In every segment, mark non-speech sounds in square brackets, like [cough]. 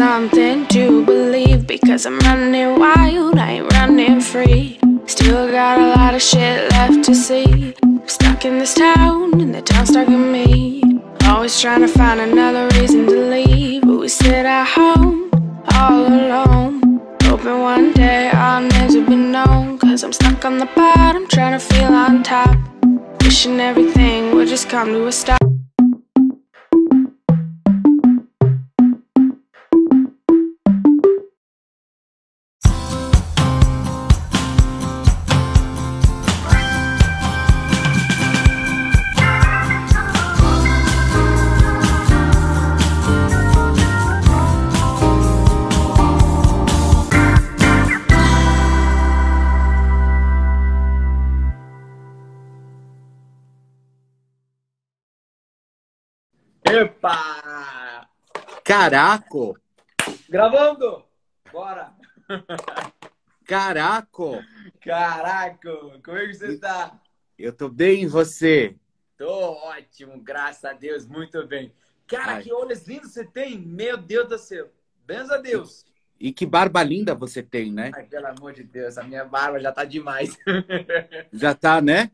something to believe because I'm running wild, I ain't running free. Still got a lot of shit left to see. I'm stuck in this town, and the town's stuck in me. Always trying to find another reason to leave, but we sit at home all alone. Hoping one day I'll never be known. Cause I'm stuck on the bottom, trying to feel on top. Wishing everything would just come to a stop. Caraco! Gravando! Bora! Caraco! Caraca! Como é que você tá? Eu tô bem, e você? Tô ótimo, graças a Deus, muito bem. Cara, Ai. que olhos lindos você tem! Meu Deus do céu! Benza a Deus! E que barba linda você tem, né? Ai, pelo amor de Deus, a minha barba já tá demais. [laughs] Já tá, né?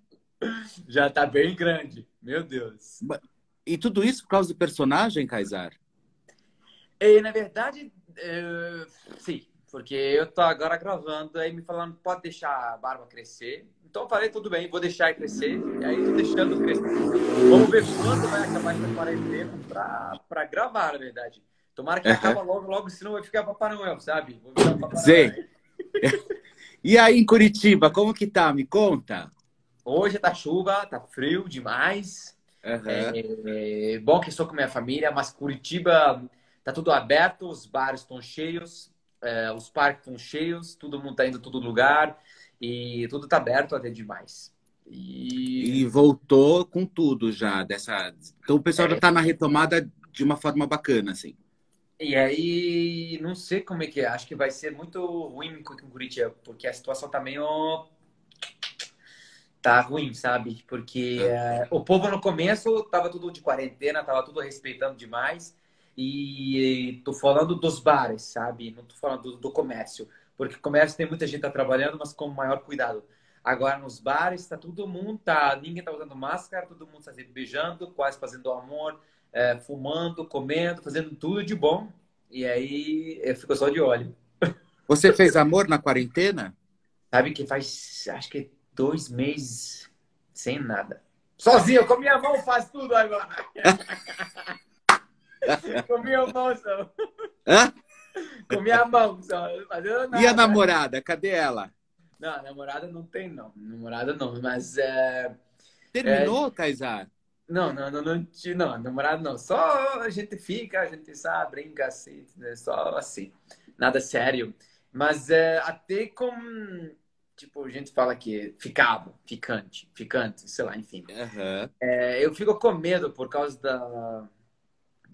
já tá bem grande. Meu Deus. E tudo isso por causa do personagem, Kaysar? E, na verdade, eh, sim, porque eu tô agora gravando aí me falando, pode deixar a barba crescer. Então eu falei, tudo bem, vou deixar crescer. E aí tô deixando crescer. Vamos ver quando vai acabar essa quarentena pra, pra gravar, na verdade. Tomara que Uhum. acabe logo, logo, senão vai ficar Papai Noel, sabe? Vou virar Papai Sei. Noel. [laughs] E aí em Curitiba, como que tá? Me conta. Hoje tá chuva, tá frio demais. É, é bom que estou com minha família, mas Curitiba tá tudo aberto, os bares estão cheios, é, os parques estão cheios, todo mundo tá indo a todo lugar e tudo tá aberto até demais. E, E voltou com tudo já dessa. Então o pessoal já tá na retomada de uma forma bacana, assim. e aí, não sei como é que é, acho que vai ser muito ruim com com Curitiba, porque a situação tá meio. Tá ruim, sabe? Porque é, o povo no começo tava tudo de quarentena, tava tudo respeitando demais. E tô falando dos bares, sabe? Não tô falando do, do comércio. Porque comércio tem muita gente tá trabalhando, mas com maior cuidado. Agora nos bares, tá todo mundo, tá, ninguém tá usando máscara, todo mundo tá se beijando, quase fazendo amor, é, fumando, comendo, fazendo tudo de bom. E aí eu fico só de olho. [laughs] Você fez amor na quarentena? Sabe que faz, acho que dois meses sem nada. Sozinho, com minha mão faz tudo agora. [laughs] [laughs] com minha mão só. Hã? Com minha mão só. Nada. E a namorada? Cadê ela? Não, namorada não tem, não. Namorada não, mas. É... Terminou, Kaysar? Não, não, não, não, não, namorada não. Só a gente fica, a gente sabe, brinca assim, né? só assim. Nada sério. Mas é, até com. Tipo, a gente fala que ficava, ficante, ficante, sei lá, enfim. Aham. É, eu fico com medo por causa da,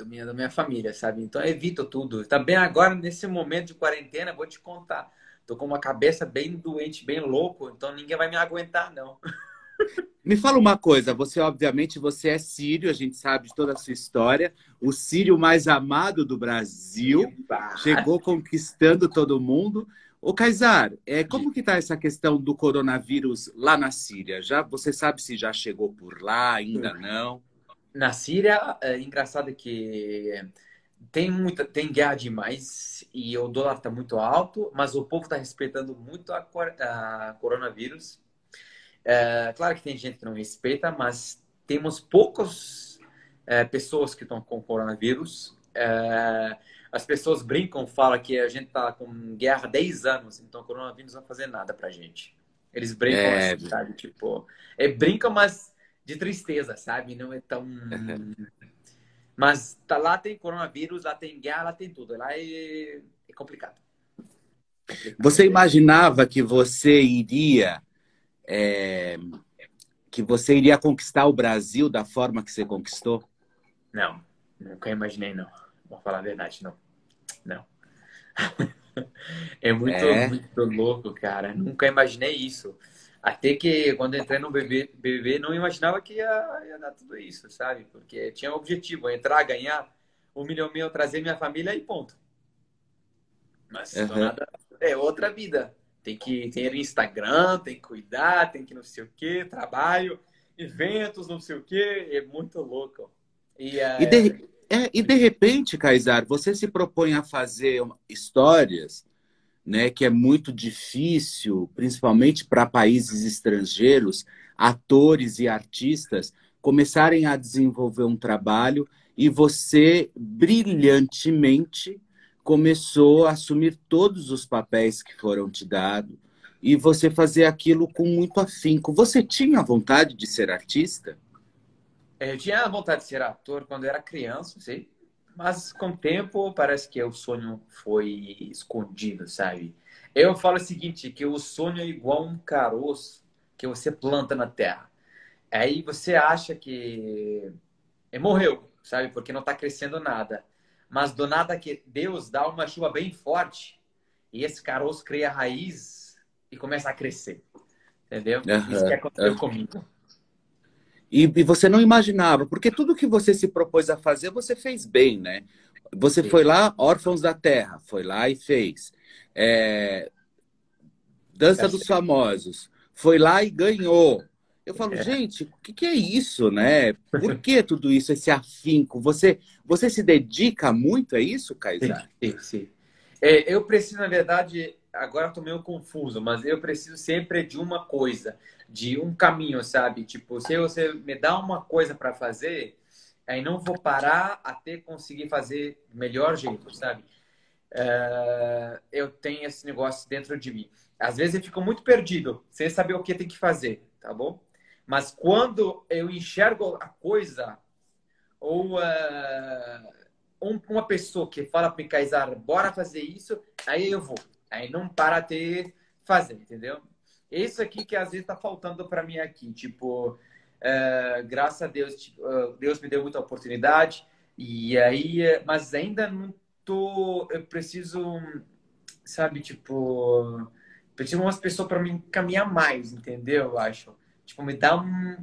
do minha, da minha família, sabe? Então eu evito tudo. Também agora, nesse momento de quarentena, vou te contar. Tô com uma cabeça bem doente, bem louco, então ninguém vai me aguentar, não. [laughs] Me fala uma coisa, você obviamente você é sírio, a gente sabe de toda a sua história, o sírio mais amado do Brasil, Bah. chegou conquistando todo mundo. Ô Kaysar, é, como que tá essa questão do coronavírus lá na Síria? Já você sabe se já chegou por lá, ainda não? Na Síria, é engraçado que tem muita, tem guerra demais e o dólar está muito alto, mas o povo está respeitando muito a, a coronavírus. É, claro que tem gente que não respeita, mas temos poucas é, pessoas que estão com coronavírus. É, as pessoas brincam, falam que a gente está com guerra há 10 anos, então o coronavírus não vai fazer nada pra gente. Eles brincam É. assim, sabe? Tipo, é, brincam, mas de tristeza, sabe? Não é tão. [laughs] Mas tá, lá tem coronavírus, lá tem guerra, lá tem tudo. Lá é, é complicado. Você imaginava que você iria é, que você iria conquistar o Brasil da forma que você conquistou? Não, nunca imaginei, não. Vou falar a verdade, não. Não. [laughs] É muito, É? muito louco, cara. Nunca imaginei isso. Até que quando entrei no BBB, não imaginava que ia, ia, dar tudo isso, sabe? Porque tinha um objetivo, entrar, ganhar um milhão meu, trazer minha família e ponto. Mas uhum. nada, é outra vida. Tem que ter Instagram, tem que cuidar, tem que não sei o quê, trabalho, eventos, não sei o quê. É muito louco. E, uh... e, de, é, e de repente, Kaysar, você se propõe a fazer histórias né, que é muito difícil, principalmente para países estrangeiros, atores e artistas começarem a desenvolver um trabalho e você brilhantemente começou a assumir todos os papéis que foram te dados e você fazer aquilo com muito afinco. Você tinha vontade de ser artista? É, eu tinha vontade de ser ator quando era criança, sei. Mas com o tempo parece que o sonho foi escondido, sabe? Eu falo o seguinte, que o sonho é igual um caroço que você planta na terra. Aí você acha que morreu, sabe? Porque não está crescendo nada. Mas do nada que Deus dá uma chuva bem forte e esse caroço cria raiz e começa a crescer. Entendeu? Uhum, Isso que aconteceu uhum. comigo. E, e, você não imaginava, porque tudo que você se propôs a fazer, você fez bem, né? Você Sim. foi lá, Órfãos da Terra, foi lá e fez. É... Dança dos Famosos, foi lá e ganhou. Eu falo, é. gente, o que, que, é isso, né? Por que [laughs] tudo isso, esse afinco? Você, você se dedica muito a isso, Kaysar? Sim, sim. É, eu preciso, na verdade, agora estou meio confuso, mas eu preciso sempre de uma coisa de um caminho, sabe? Tipo, se você me dá uma coisa para fazer, aí não vou parar até conseguir fazer melhor jeito, sabe? Uh, eu tenho esse negócio dentro de mim. Às vezes eu fico muito perdido, sem saber o que tem que fazer, tá bom? Mas quando eu enxergo a coisa, ou uh, um, uma pessoa que fala para Kaysar, bora fazer isso, aí eu vou. Aí não para até fazer, entendeu? Isso aqui que às vezes está faltando para mim aqui. Tipo, é, graças a Deus, tipo, Deus me deu muita oportunidade. E aí, mas ainda não tô. Eu preciso, sabe, tipo. Preciso umas pessoas para me encaminhar mais, entendeu? Eu acho. Tipo, me dar um,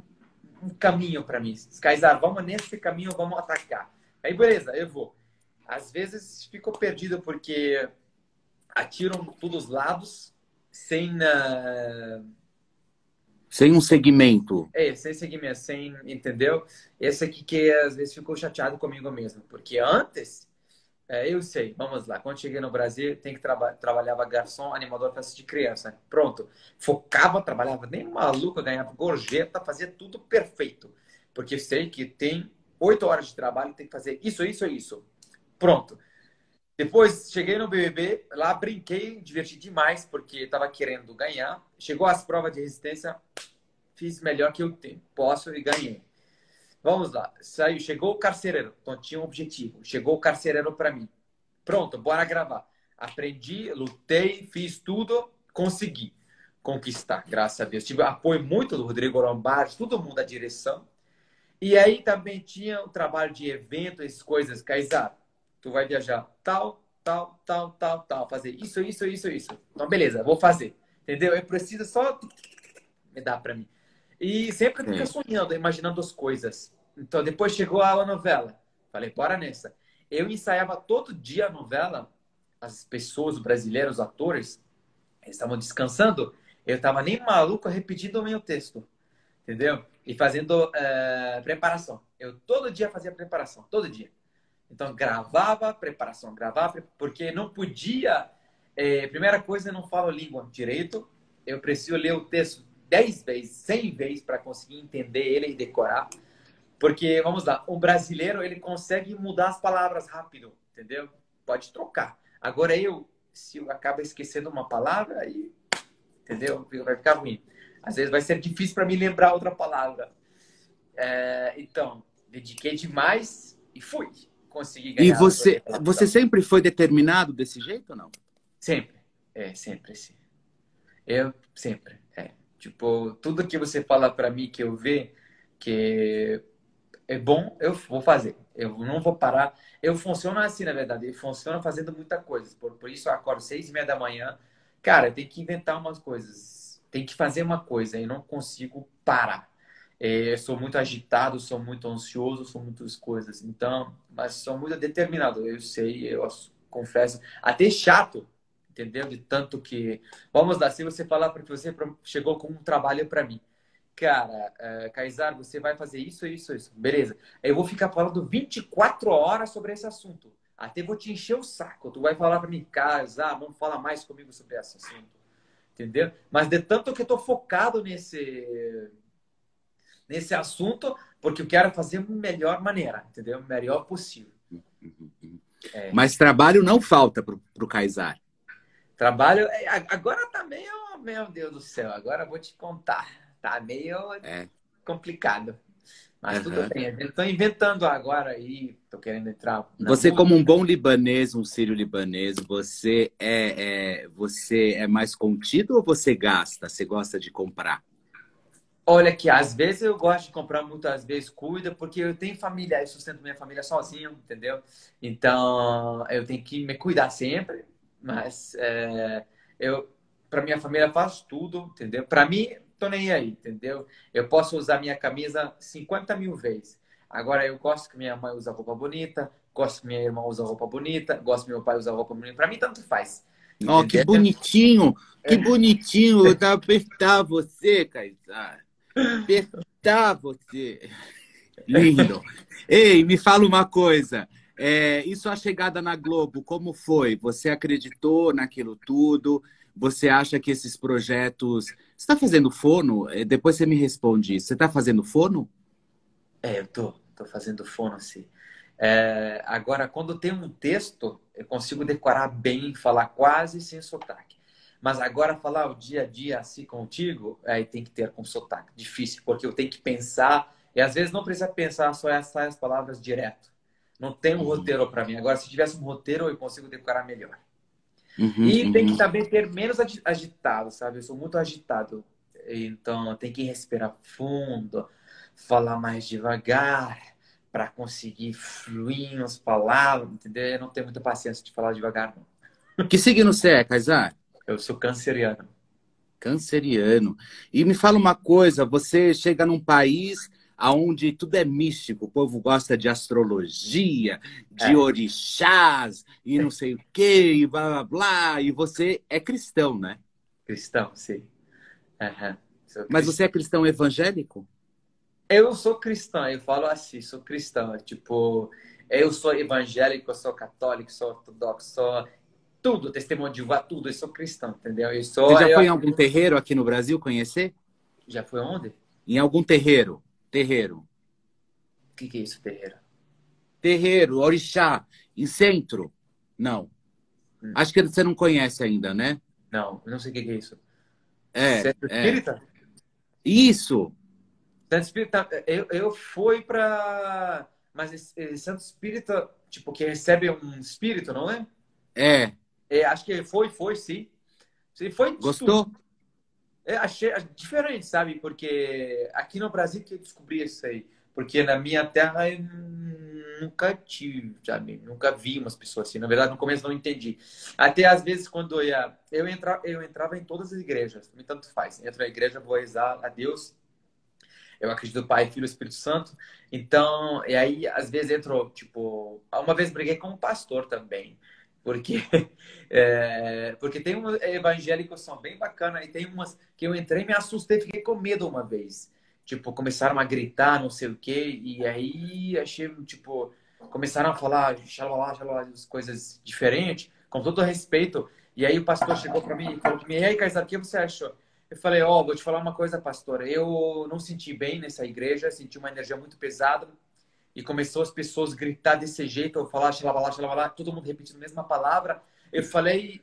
um caminho para mim. Kaysar, vamos nesse caminho, vamos atacar. Aí, beleza, eu vou. Às vezes fico perdido porque atiram todos os lados sem. Uh... Sem um segmento. É, sem segmento, sem. Entendeu? Esse aqui que às vezes ficou chateado comigo mesmo. Porque antes, é, eu sei, vamos lá, quando cheguei no Brasil, tem que traba trabalhava garçom, animador, festa de criança. Pronto. Focava, trabalhava nem maluco, ganhava gorjeta, fazia tudo perfeito. Porque sei que tem oito horas de trabalho, tem que fazer isso, isso isso. Pronto. Depois cheguei no BBB, lá brinquei, diverti demais, porque estava querendo ganhar. Chegou as provas de resistência, fiz melhor que eu tenho. Posso e ganhei. Vamos lá. Saiu, chegou o carcereiro. Então tinha um objetivo. Chegou o carcereiro para mim. Pronto, bora gravar. Aprendi, lutei, fiz tudo, consegui conquistar, graças a Deus. Tive apoio muito do Rodrigo Lombardi, todo mundo da direção. E aí também tinha o trabalho de eventos, coisas. Kaysar, tu vai viajar tal, tal, tal, tal, tal, fazer isso, isso, isso, isso. Então, beleza, vou fazer. Entendeu? Eu preciso só me dar para mim. E sempre fica sonhando, imaginando as coisas. Então, depois chegou a novela. Falei, bora nessa. Eu ensaiava todo dia a novela. As pessoas, os brasileiros, os atores, eles estavam descansando. Eu estava nem maluco repetindo o meu texto. Entendeu? E fazendo uh, preparação. Eu todo dia fazia preparação. Todo dia. Então, gravava preparação, gravava, porque não podia. É, primeira coisa, eu não falo língua direito. Eu preciso ler o texto 10 vezes, 100 vezes para conseguir entender ele e decorar. Porque, vamos lá, um brasileiro ele consegue mudar as palavras rápido, entendeu? Pode trocar. Agora eu, se eu acabo esquecendo uma palavra, aí, entendeu? Vai ficar ruim. Às vezes vai ser difícil para mim lembrar outra palavra. É, então, dediquei demais e fui conseguir ganhar. E você, você sempre foi determinado desse jeito ou não? Sempre. É, sempre, sim. Eu sempre. É. Tipo, tudo que você fala para mim que eu ver que é bom, eu vou fazer. Eu não vou parar. Eu funciono assim, na verdade. Eu funciono fazendo muita coisa. Por, por isso eu acordo seis e meia da manhã. Cara, tem que inventar umas coisas. tem que fazer uma coisa e não consigo parar. É, sou muito agitado, sou muito ansioso, sou muitas coisas. Então, mas sou muito determinado. Eu sei, eu confesso, até chato, entendeu? De tanto que, vamos lá, se você falar porque você chegou com um trabalho para mim, cara, uh, Kaysar, você vai fazer isso, isso, isso, beleza? Eu vou ficar falando 24 horas sobre esse assunto. Até vou te encher o saco. Tu vai falar para mim, Kaysar, não fala mais comigo sobre esse assunto entendeu? Mas de tanto que eu tô focado nesse nesse assunto, porque eu quero fazer da melhor maneira, entendeu? Melhor possível. É. Mas trabalho não falta pro, pro Kaysar. Trabalho, é, agora tá meio, meu Deus do céu, agora vou te contar. Tá meio é. complicado. Mas uhum. tudo bem, estou inventando agora aí, estou querendo entrar. Você, como um bom libanês, um sírio libanês, você é, é, você é mais contido ou você gasta? Você gosta de comprar? Olha que às vezes eu gosto de comprar, muitas vezes cuida, porque eu tenho família, eu sustento minha família sozinho, entendeu? Então eu tenho que me cuidar sempre, mas é, eu para minha família faço tudo, entendeu? Para mim tô nem aí, entendeu? Eu posso usar minha camisa 50 mil vezes. Agora, eu gosto que minha mãe usa roupa bonita, gosto que minha irmã usa roupa bonita, gosto que meu pai usa roupa bonita. Para mim, tanto faz. Ó, oh, que bonitinho, que bonitinho. Eu tava apertar você, Caizar. Apertar você. Lindo. Ei, me fala uma coisa. É, isso a chegada na Globo, como foi? Você acreditou naquilo tudo? Você acha que esses projetos você está fazendo fono? É, depois você me responde. Você está fazendo fono? É, eu tô, tô fazendo fono, sim. É, agora, quando tem um texto, eu consigo decorar bem, falar quase sem sotaque. Mas agora falar o dia a dia assim contigo, aí tem que ter com sotaque. Difícil, porque eu tenho que pensar, e às vezes não precisa pensar só essas palavras direto. Não tem um uhum. roteiro para mim. Agora, se tivesse um roteiro, eu consigo decorar melhor. Uhum, e uhum. tem que também ter menos agitado, sabe? Eu sou muito agitado. Então, tem que respirar fundo, falar mais devagar para conseguir fluir as palavras, entendeu? Eu não tenho muita paciência de falar devagar, não. Que signo você é, Kaysar? Eu sou canceriano. Canceriano. E me fala uma coisa, você chega num país aonde tudo é místico, o povo gosta de astrologia, de é. orixás e não sei o quê, e blá blá blá, e você é cristão, né? Cristão, sim. Uhum. Mas você é cristão evangélico? Eu sou cristão, eu falo assim, sou cristão, tipo, eu sou evangélico, eu sou católico, sou ortodoxo, sou tudo, testemunho de Jeová, tudo, eu sou cristão, entendeu? Eu sou, Você já eu... foi em algum terreiro aqui no Brasil conhecer? Já foi onde? Em algum terreiro. Terreiro. O que, que é isso, terreiro? Terreiro, orixá, em centro? Não. Hum. Acho que você não conhece ainda, né? Não, não sei o que, que é isso. É. Centro é. espírita? Isso. Centro espírita, eu, eu fui para. Mas esse, centro espírita, tipo, que recebe um espírito, não é? É. é acho que foi, foi, sim. Você foi. Gostou? Eu achei diferente, sabe? Porque aqui no Brasil que eu descobri isso aí. Porque na minha terra eu nunca tive, sabe? Nunca vi umas pessoas assim. Na verdade, no começo não entendi. Até às vezes, quando eu ia. Eu, entra, eu entrava em todas as igrejas, me tanto faz. Entro na igreja, vou rezar a Deus. Eu acredito no Pai, Filho e Espírito Santo. Então, e aí, às vezes, entro, tipo. Uma vez briguei com um pastor também. Porque, [laughs] é, porque tem um evangélicos são bem bacana e tem umas que eu entrei me assustei, fiquei com medo uma vez. Tipo, começaram a gritar, não sei o quê, e aí achei, tipo, começaram a falar xalala, xalala, coisas diferentes, com todo respeito. E aí o pastor chegou para mim e falou para mim, e aí, Caizar, o que você achou? Eu falei, ó, oh, vou te falar uma coisa, pastor, eu não senti bem nessa igreja, senti uma energia muito pesada, e começou as pessoas gritar desse jeito, eu falar xalabalá, xalabalá, todo mundo repetindo a mesma palavra. Eu falei,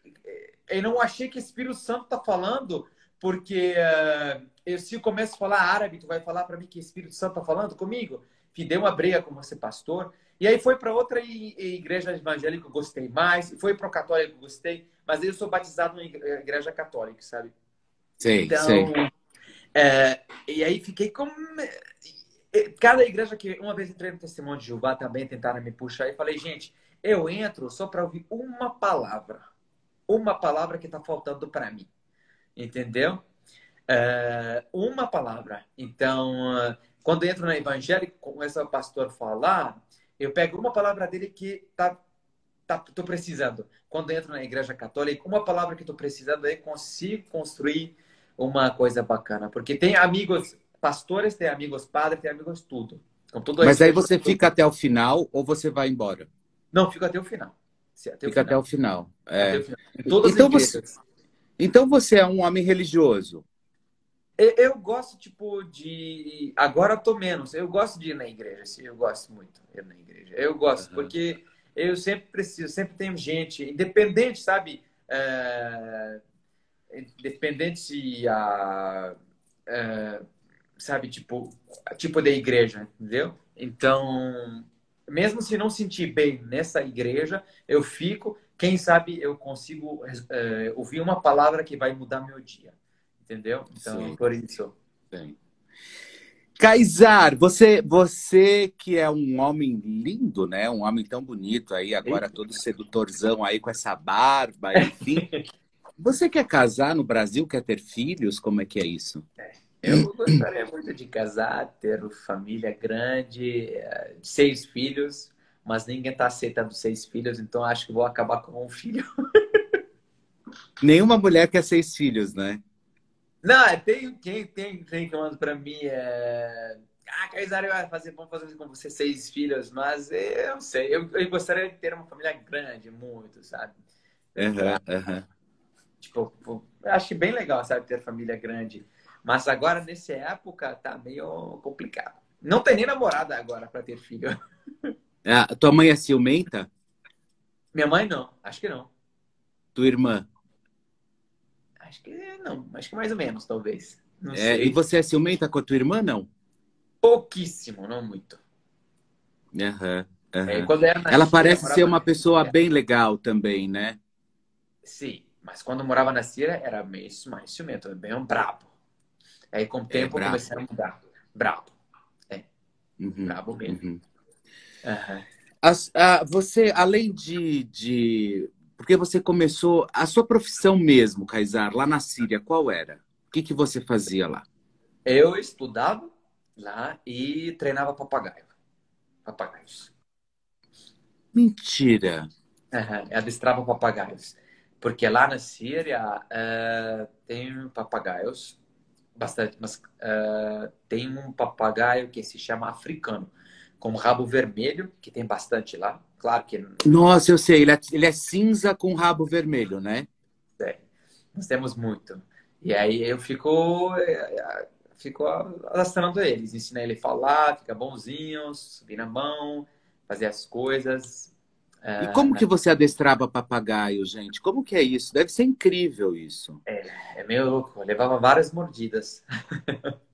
eu não achei que o Espírito Santo está falando, porque uh, eu, se eu começo a falar árabe, tu vai falar para mim que o Espírito Santo está falando comigo? Que deu uma briga com você, pastor. E aí foi para outra igreja evangélica, gostei mais. Foi para o católico, gostei. Mas eu sou batizado em igreja católica, sabe? Sim, então, sim. É, e aí fiquei com cada igreja que uma vez entrei no testemunho de Jeová também tentaram me puxar e falei, gente, eu entro só para ouvir uma palavra, uma palavra que está faltando para mim, entendeu? É, uma palavra. Então, quando eu entro na evangélica, começa o pastor falar, eu pego uma palavra dele que tá, tá, tô precisando. Quando eu entro na igreja católica, uma palavra que tô precisando é consigo construir uma coisa bacana. Porque tem amigos pastores, tem amigos padres, tem amigos tudo. Então, tudo Mas aí você fica até o final ou você vai embora? Não, fico até o final. Até fica o até o final. É. Até o final. então, você, então você é um homem religioso? Eu gosto, tipo, de. Agora eu tô menos. Eu gosto de ir na igreja, assim. Eu gosto muito de ir na igreja. Eu gosto, uhum. porque eu sempre preciso, sempre tenho gente, independente, sabe? É... Independente se a. É... Sabe, tipo, tipo de igreja, entendeu? Então, mesmo se não sentir bem nessa igreja, eu fico. Quem sabe eu consigo é, ouvir uma palavra que vai mudar meu dia. Entendeu? Então, Sim. por isso. Sim. Kaysar, você, você que é um homem lindo, né? Um homem tão bonito aí, agora todo sedutorzão aí com essa barba, enfim. [laughs] você quer casar no Brasil? Quer ter filhos? Como é que é isso? É, eu gostaria muito de casar, ter família grande, eh, seis filhos, mas ninguém está aceitando seis filhos, então acho que vou acabar com um filho. [laughs] Nenhuma mulher quer seis filhos, né? Não, é, tem quem tem, tem que manda para mim é. Ah, Caizari vai fazer, vamos fazer com você seis filhos, mas eu não sei. Eu, eu gostaria de ter uma família grande, muito, sabe? Uhum, uhum. Tipo, eu acho bem legal, sabe, ter família grande. Mas agora, nessa época, tá meio complicado. Não tem nem namorada agora para ter filho. Ah, tua mãe é ciumenta? Minha mãe não, acho que não. Tua irmã? Acho que não, acho que mais ou menos, talvez. É, e você é ciumenta com a tua irmã, não? Pouquíssimo, não muito. Uhum, uhum. É, ela Síria, parece ser uma pessoa bem legal também, né? Sim, mas quando morava na Síria era mais, mais ciumento, bem um brabo. Aí com o é, tempo é, comecei a mudar. Brabo. É. Uhum, brabo mesmo. Uhum. As, a, você, além de, de porque você começou a sua profissão mesmo, Kaysar, lá na Síria, qual era? O que, que você fazia lá? Eu estudava lá e treinava papagaio. Papagaios. Mentira. Uhum, adestrava papagaios. Porque lá na Síria uh, tem papagaios, bastante, mas uh, tem um papagaio que se chama africano, com rabo vermelho, que tem bastante lá. Claro que. Nossa, eu sei. Ele é, ele é cinza com rabo vermelho, né? É. Nós temos muito. E aí eu fico, é, fico alastrando eles, ensinar ele a falar, ficar bonzinho, subir na mão, fazer as coisas. E é, como que você adestrava papagaio, gente? Como que é isso? Deve ser incrível isso. É, é meio louco. Eu levava várias mordidas. [laughs]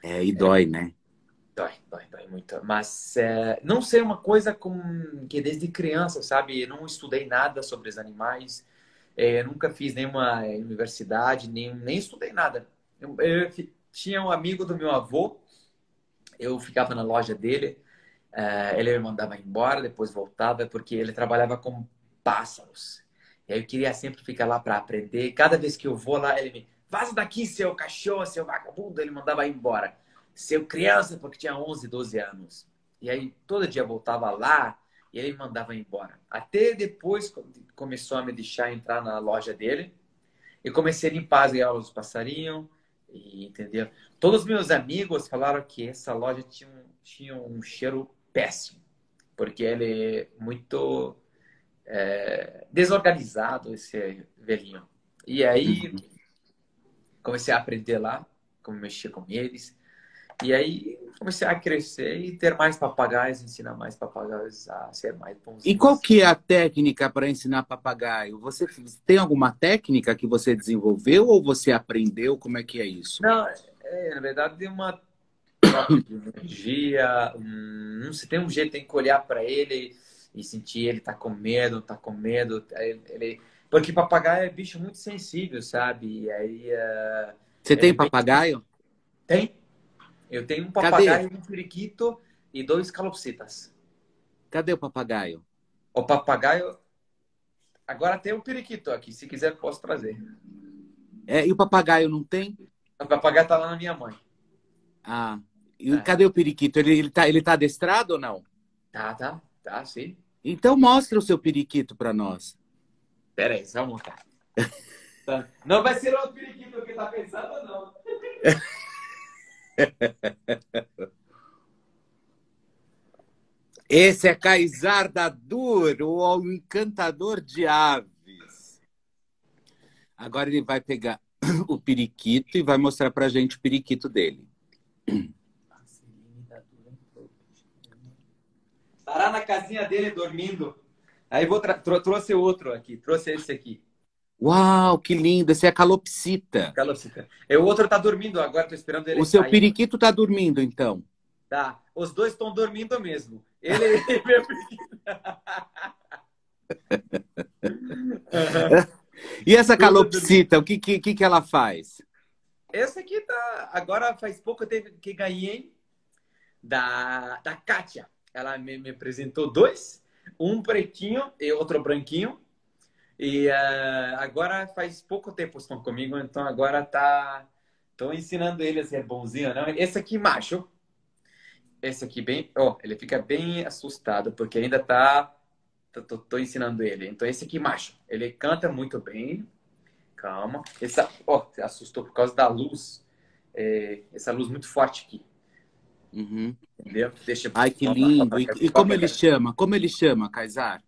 É, e dói, né? Dói, dói, dói muito. Mas é, não sei uma coisa com, que desde criança, sabe? Eu não estudei nada sobre os animais. É, nunca fiz nenhuma universidade, nem, nem estudei nada. Eu, eu, tinha um amigo do meu avô, eu ficava na loja dele. É, ele me mandava embora, depois voltava, porque ele trabalhava com pássaros. E aí eu queria sempre ficar lá para aprender. Cada vez que eu vou lá, ele me... Vaza daqui, seu cachorro, seu vagabundo. Ele mandava embora ser criança porque tinha 11, 12 anos. E aí todo dia voltava lá e ele me mandava embora. Até depois começou a me deixar entrar na loja dele. E comecei a limpar dos passarinhos. E, entendeu? Todos os meus amigos falaram que essa loja tinha tinha um cheiro péssimo. Porque ele é muito é, desorganizado, esse velhinho. E aí comecei a aprender lá como mexer com eles. E aí comecei a crescer e ter mais papagaios, ensinar mais papagaios a ser mais bons. E qual que é a técnica para ensinar papagaio? Você tem alguma técnica que você desenvolveu ou você aprendeu? Como é que é isso? Não, é, na verdade, tem uma energia, um, não se tem um jeito, tem que olhar para ele e sentir ele tá com medo, tá com medo, ele, porque papagaio é bicho muito sensível, sabe? E aí uh, você tem papagaio? Tem. Eu tenho um papagaio, Cadê? um periquito e dois calopsitas. Cadê o papagaio? O papagaio. Agora tem um periquito aqui. Se quiser, posso trazer. É, e o papagaio não tem? O papagaio tá lá na minha mãe. Ah, e É. cadê o periquito? Ele, ele, tá, ele tá adestrado ou não? Tá, tá, tá, sim. Então mostra o seu periquito para nós. Pera aí, só um montar. [laughs] Tá. Não vai ser outro periquito que tá pensando, não. [laughs] Esse é Kaysar Dadur, o encantador de aves. Agora ele vai pegar [coughs] o periquito e vai mostrar pra gente o periquito dele. Estará na casinha dele dormindo. Aí vou tro- trouxe outro aqui, trouxe esse aqui. Uau, que lindo! Esse é a calopsita. Calopsita. E o outro tá dormindo agora, tô esperando ele O seu sair. periquito tá dormindo, então. Tá, os dois estão dormindo mesmo. Ele e [laughs] meu periquito. [laughs] E essa calopsita, o que, que, que ela faz? Esse aqui tá. Agora faz pouco tempo que ganhei da, da Kátia. Ela me, me apresentou dois, um pretinho e outro branquinho. E eh, agora faz pouco tempo estão comigo, então agora tá. Tô ensinando ele a ser bonzinho, não? Esse aqui macho. Esse aqui bem, ó, ele fica bem assustado porque ainda tá tô, tô- tô ensinando ele. Então esse aqui macho, ele canta muito bem. Calma. Essa, ó, assustou por causa da luz. É, essa luz muito forte aqui, Uhum. entendeu? Deixa Ai, que lindo. E, e como ele chama? Como ele chama, Kaysar?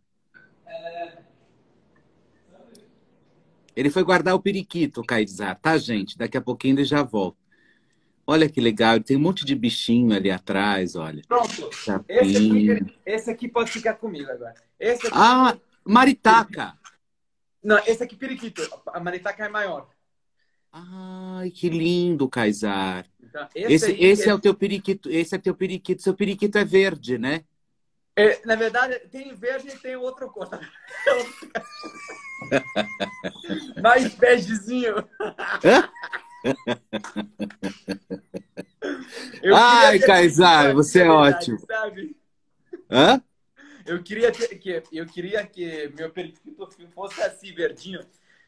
Ele foi guardar o periquito, Kaysar, tá, gente? Daqui a pouquinho ele já volta. Olha que legal, tem um monte de bichinho ali atrás, olha. Pronto. Esse aqui, esse aqui pode ficar comigo agora. Esse aqui, Ah, maritaca. não, esse aqui periquito. A maritaca é maior. Ai, que lindo, Kaysar. Então, Esse, aí, esse é o teu periquito, esse é teu periquito. Seu periquito é verde, né? é, na verdade, tem verde e tem outro cor. [laughs] Mais begezinho. Ai, Kaysar, você é na verdade, ótimo. Sabe? Hã? Eu queria ter, que eu queria que meu periquito fosse assim verdinho,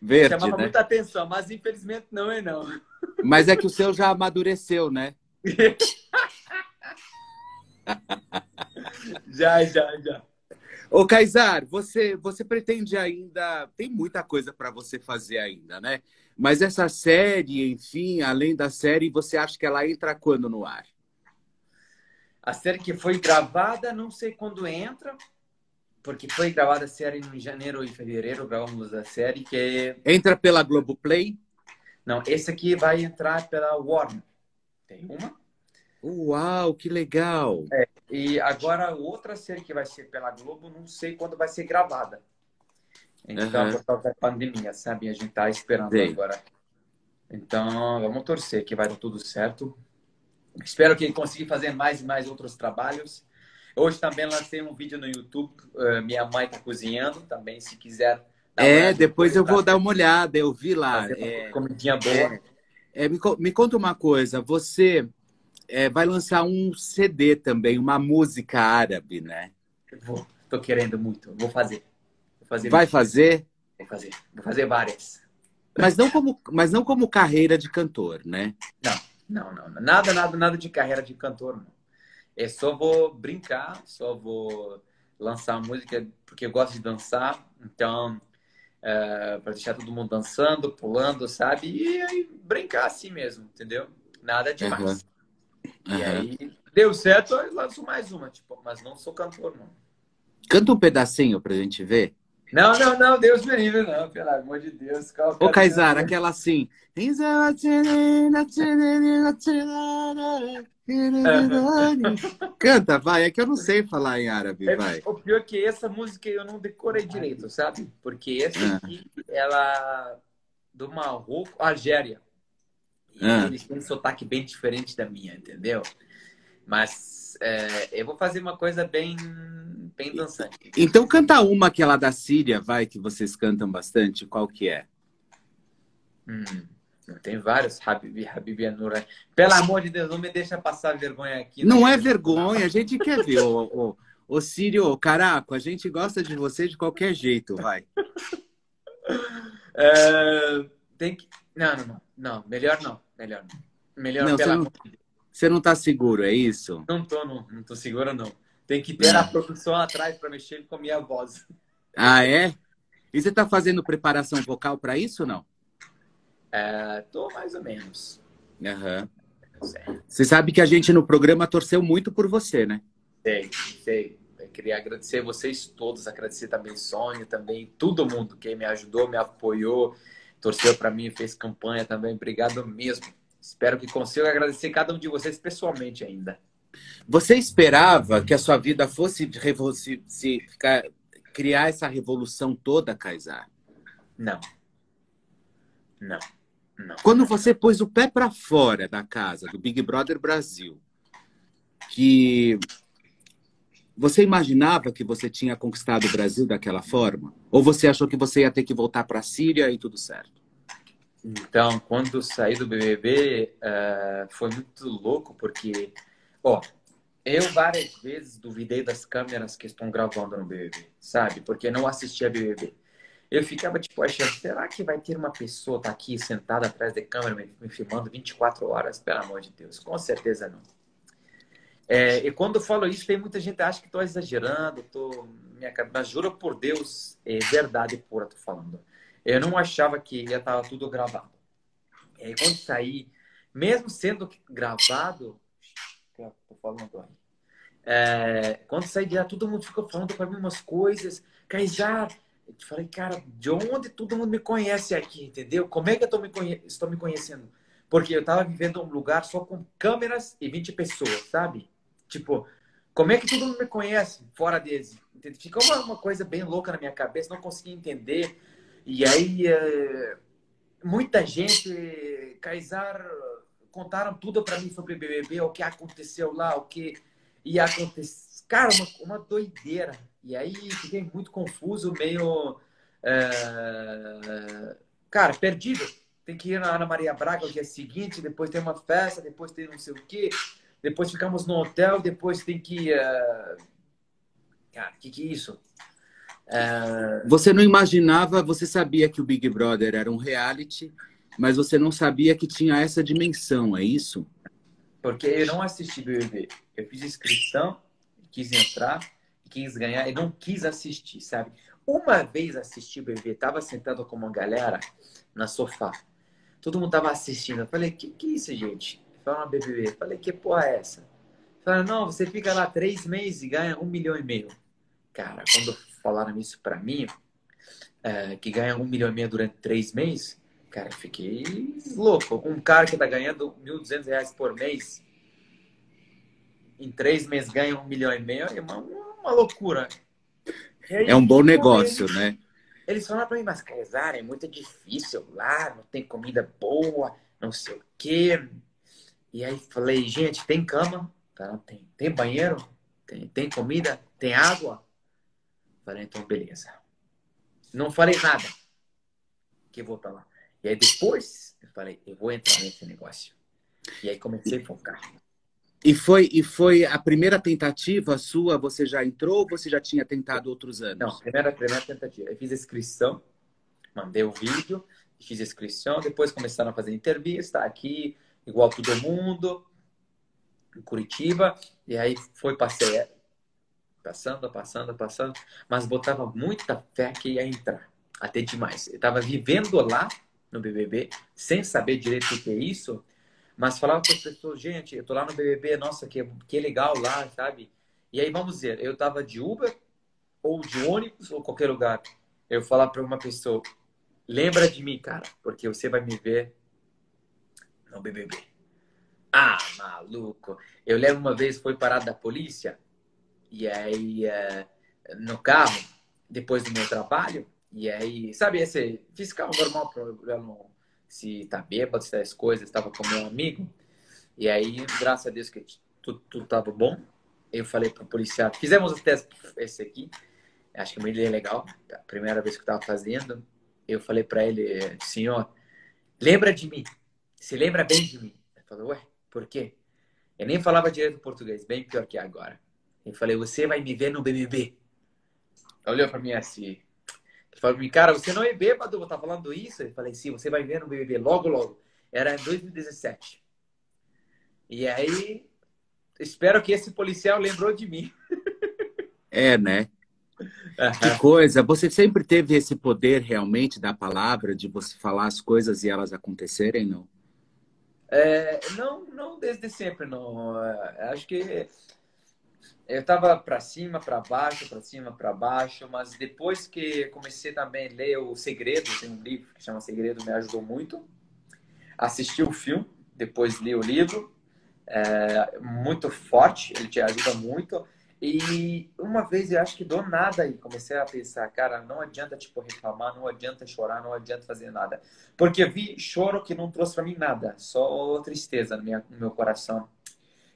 Verde, chamava né? muita atenção, mas infelizmente não é não. Mas é que o seu já amadureceu, né? [laughs] já, já, já. Ô, Kaysar, você, você pretende ainda. Tem muita coisa para você fazer ainda, né? Mas essa série, enfim, além da série, você acha que ela entra quando no ar? A série que foi gravada, não sei quando entra, porque foi gravada a série em janeiro e fevereiro, gravamos a série que é... Entra pela Globoplay? Não, esse aqui vai entrar pela Warner. Tem uma. Uau, que legal! E agora outra série que vai ser pela Globo, não sei quando vai ser gravada. Então, Aham. por causa da pandemia, sabe? A gente tá esperando Sei. agora. Então, vamos torcer que vai dar tudo certo. Espero que consiga fazer mais e mais outros trabalhos. Hoje também lancei um vídeo no YouTube. eh, minha mãe tá cozinhando também, se quiser. dar uma É, depois eu vou dar uma olhada, eu vi lá. É, comidinha boa. é, me, co- me conta uma coisa, você é, vai lançar um CD também, uma música árabe, né? Vou, tô querendo muito. Vou fazer. Vou fazer. Vai fazer? Vou fazer. Vou fazer várias. Mas não como, mas não como carreira de cantor, né? Não, não, não. Nada, nada, nada de carreira de cantor, não. É só vou brincar, só vou lançar música porque eu gosto de dançar. Então, é, para deixar todo mundo dançando, pulando, sabe? E aí brincar assim mesmo, entendeu? Nada demais. E Aham. aí deu certo, eu lanço mais uma, tipo, mas não sou cantor, não. Canta um pedacinho pra gente ver. Não, não, não, Deus me livre, não, pelo amor de Deus. Qual- Ô, Kaysar, aquela assim. [laughs] Canta, vai. É que eu não sei falar em árabe, É, vai. O pior é que essa música eu não decorei direito, sabe? Porque essa Ah. aqui, ela do Marrocos, Argélia. E Ah. eles têm um sotaque bem diferente da minha, entendeu? Mas é, eu vou fazer uma coisa bem, bem dançante. Então canta uma que é lá da Síria, vai, que vocês cantam bastante. Qual que é? Hum, tem vários, Habibi, Habibi Anura. Pelo amor de Deus, não me deixa passar vergonha aqui. Não né? é vergonha, a gente quer ver. Ô, ô, ô Sírio, caraca, a gente gosta de você de qualquer jeito, vai. É, tem que... Não, não, não. Não, melhor não. Melhor não. Melhor Não, pela não, você não tá seguro, é isso? Não tô, não, não tô segura, não. Tem que ter a produção atrás para mexer com a minha voz. Ah, é? E você tá fazendo preparação vocal para isso ou não? É, tô mais ou menos. Aham. Sei, Você sabe que a gente no programa torceu muito por você, né? sei. sei. Eu queria agradecer vocês todos, agradecer também Sônia, também todo mundo que me ajudou, me apoiou, torceu para mim, fez campanha também. Obrigado mesmo. Espero que consiga agradecer cada um de vocês pessoalmente ainda. Você esperava que a sua vida fosse se, se ficar- criar essa revolução toda, Kaysar? Não. Não. Não. Quando você pôs o pé para fora da casa do Big Brother Brasil, que você imaginava que você tinha conquistado o Brasil daquela forma? Ou você achou que você ia ter que voltar para a Síria e tudo certo? Então, quando saí do BBB, eh, foi muito louco, porque, ó, eu várias vezes duvidei das câmeras que estão gravando no BBB, sabe? Porque não assistia BBB. Eu ficava, tipo, achando, será que vai ter uma pessoa tá aqui sentada atrás da câmera me, me filmando 24 horas? Pelo amor de Deus, com certeza não. É, e quando eu falo isso, tem muita gente que acha que estou exagerando, tô, minha, mas juro por Deus, é verdade pura, tô falando. Eu não achava que ia estar tudo gravado. E aí, quando saí, mesmo sendo gravado, tô falando aí. É, quando saí de lá, todo mundo ficou falando para mim umas coisas. Kaysar, eu falei, cara, de onde todo mundo me conhece aqui, entendeu? Como é que eu tô me conhe- estou me conhecendo? Porque eu tava vivendo um lugar só com câmeras e 20 pessoas, sabe? Tipo, como é que todo mundo me conhece fora desse? Entende? Ficou uma, uma coisa bem louca na minha cabeça, não conseguia entender. E aí, eh, muita gente, Kaysar, contaram tudo para mim sobre BBB, o que aconteceu lá, o que ia acontecer. Cara, uma, uma doideira. E aí, fiquei muito confuso, meio. eh, cara, perdido. Tem que ir na Ana Maria Braga no dia seguinte, depois tem uma festa, depois tem não sei o quê, depois ficamos no hotel, depois tem que. eh, Cara, o que, que é isso? Você não imaginava, você sabia que o Big Brother era um reality, mas você não sabia que tinha essa dimensão, é isso? Porque eu não assisti BBB. Eu fiz inscrição, quis entrar, quis ganhar e não quis assistir, sabe? Uma vez assisti o BBB, tava sentado com uma galera na sofá. Todo mundo tava assistindo. Eu falei, que que é isso, gente? Fala BBB. Eu falei, que porra é essa? Falaram, não, você fica lá três meses e ganha um milhão e meio. Cara, quando falaram isso pra mim, é, que ganha um milhão e meio durante três meses, cara, eu fiquei louco. Um cara que tá ganhando 1.200 reais por mês, em três meses ganha um milhão e meio, é uma, uma loucura. Aí, É um bom eles- negócio, né? Eles falaram pra mim, mas Kaysar, é muito difícil lá, não tem comida boa, não sei o quê. E aí falei, gente, tem cama? Tá, tem. Tem banheiro? Tem, tem comida? Tem água? Falei, então beleza. Não falei nada. Que vou pra lá. E aí depois, eu falei, eu vou entrar nesse negócio. E aí comecei a focar. E foi, e foi a primeira tentativa sua, você já entrou ou você já tinha tentado outros anos? Não, primeira, primeira tentativa. Eu fiz a inscrição, mandei o vídeo, fiz a inscrição, depois começaram a fazer entrevista aqui, igual todo mundo, em Curitiba, e aí foi passei, passando, passando, passando, mas botava muita fé que ia entrar, até demais. Eu estava vivendo lá no BBB, sem saber direito o que é isso, mas falava para as pessoas, gente, eu tô lá no BBB, nossa, que, que legal lá, sabe? E aí, vamos dizer, eu tava de Uber, ou de ônibus, ou qualquer lugar. Eu falar para uma pessoa, lembra de mim, cara, porque você vai me ver no BBB. Ah, maluco. Eu lembro uma vez, foi parado da polícia, e aí, é, no carro, depois do meu trabalho, e aí, sabe, esse fiscal normal, pra não se tá bêbado, se tá as coisas, estava com meu amigo, e aí, graças a Deus que tudo, tudo tava bom, eu falei pro policial, fizemos os testes, esse aqui, acho que uma ideia legal, a primeira vez que eu tava fazendo, eu falei para ele, senhor, lembra de mim, se lembra bem de mim. Ele falou, ué, por quê? Eu nem falava direito português, bem pior que agora. Eu falei, você vai me ver no BBB. Olhou para mim assim. Ele falou pra mim, cara, você não é bêbado, tá falando isso? Eu falei, sim, você vai ver no BBB logo, logo. Era em 2017. E aí, espero que esse policial lembrou de mim. [laughs] É, né? Que coisa. Você sempre teve esse poder realmente da palavra, de você falar as coisas e elas acontecerem, não? É, não, não desde sempre, não. É, acho que eu estava para cima, para baixo, para cima, para baixo, mas depois que comecei também a ler O Segredo, tem um livro que chama Segredo, me ajudou muito. Assisti o filme, depois li o livro, é, muito forte, ele te ajuda muito. E uma vez eu acho que do nada aí comecei a pensar, cara, não adianta tipo reclamar, não adianta chorar, não adianta fazer nada. Porque vi choro que não trouxe para mim nada, só tristeza no meu coração.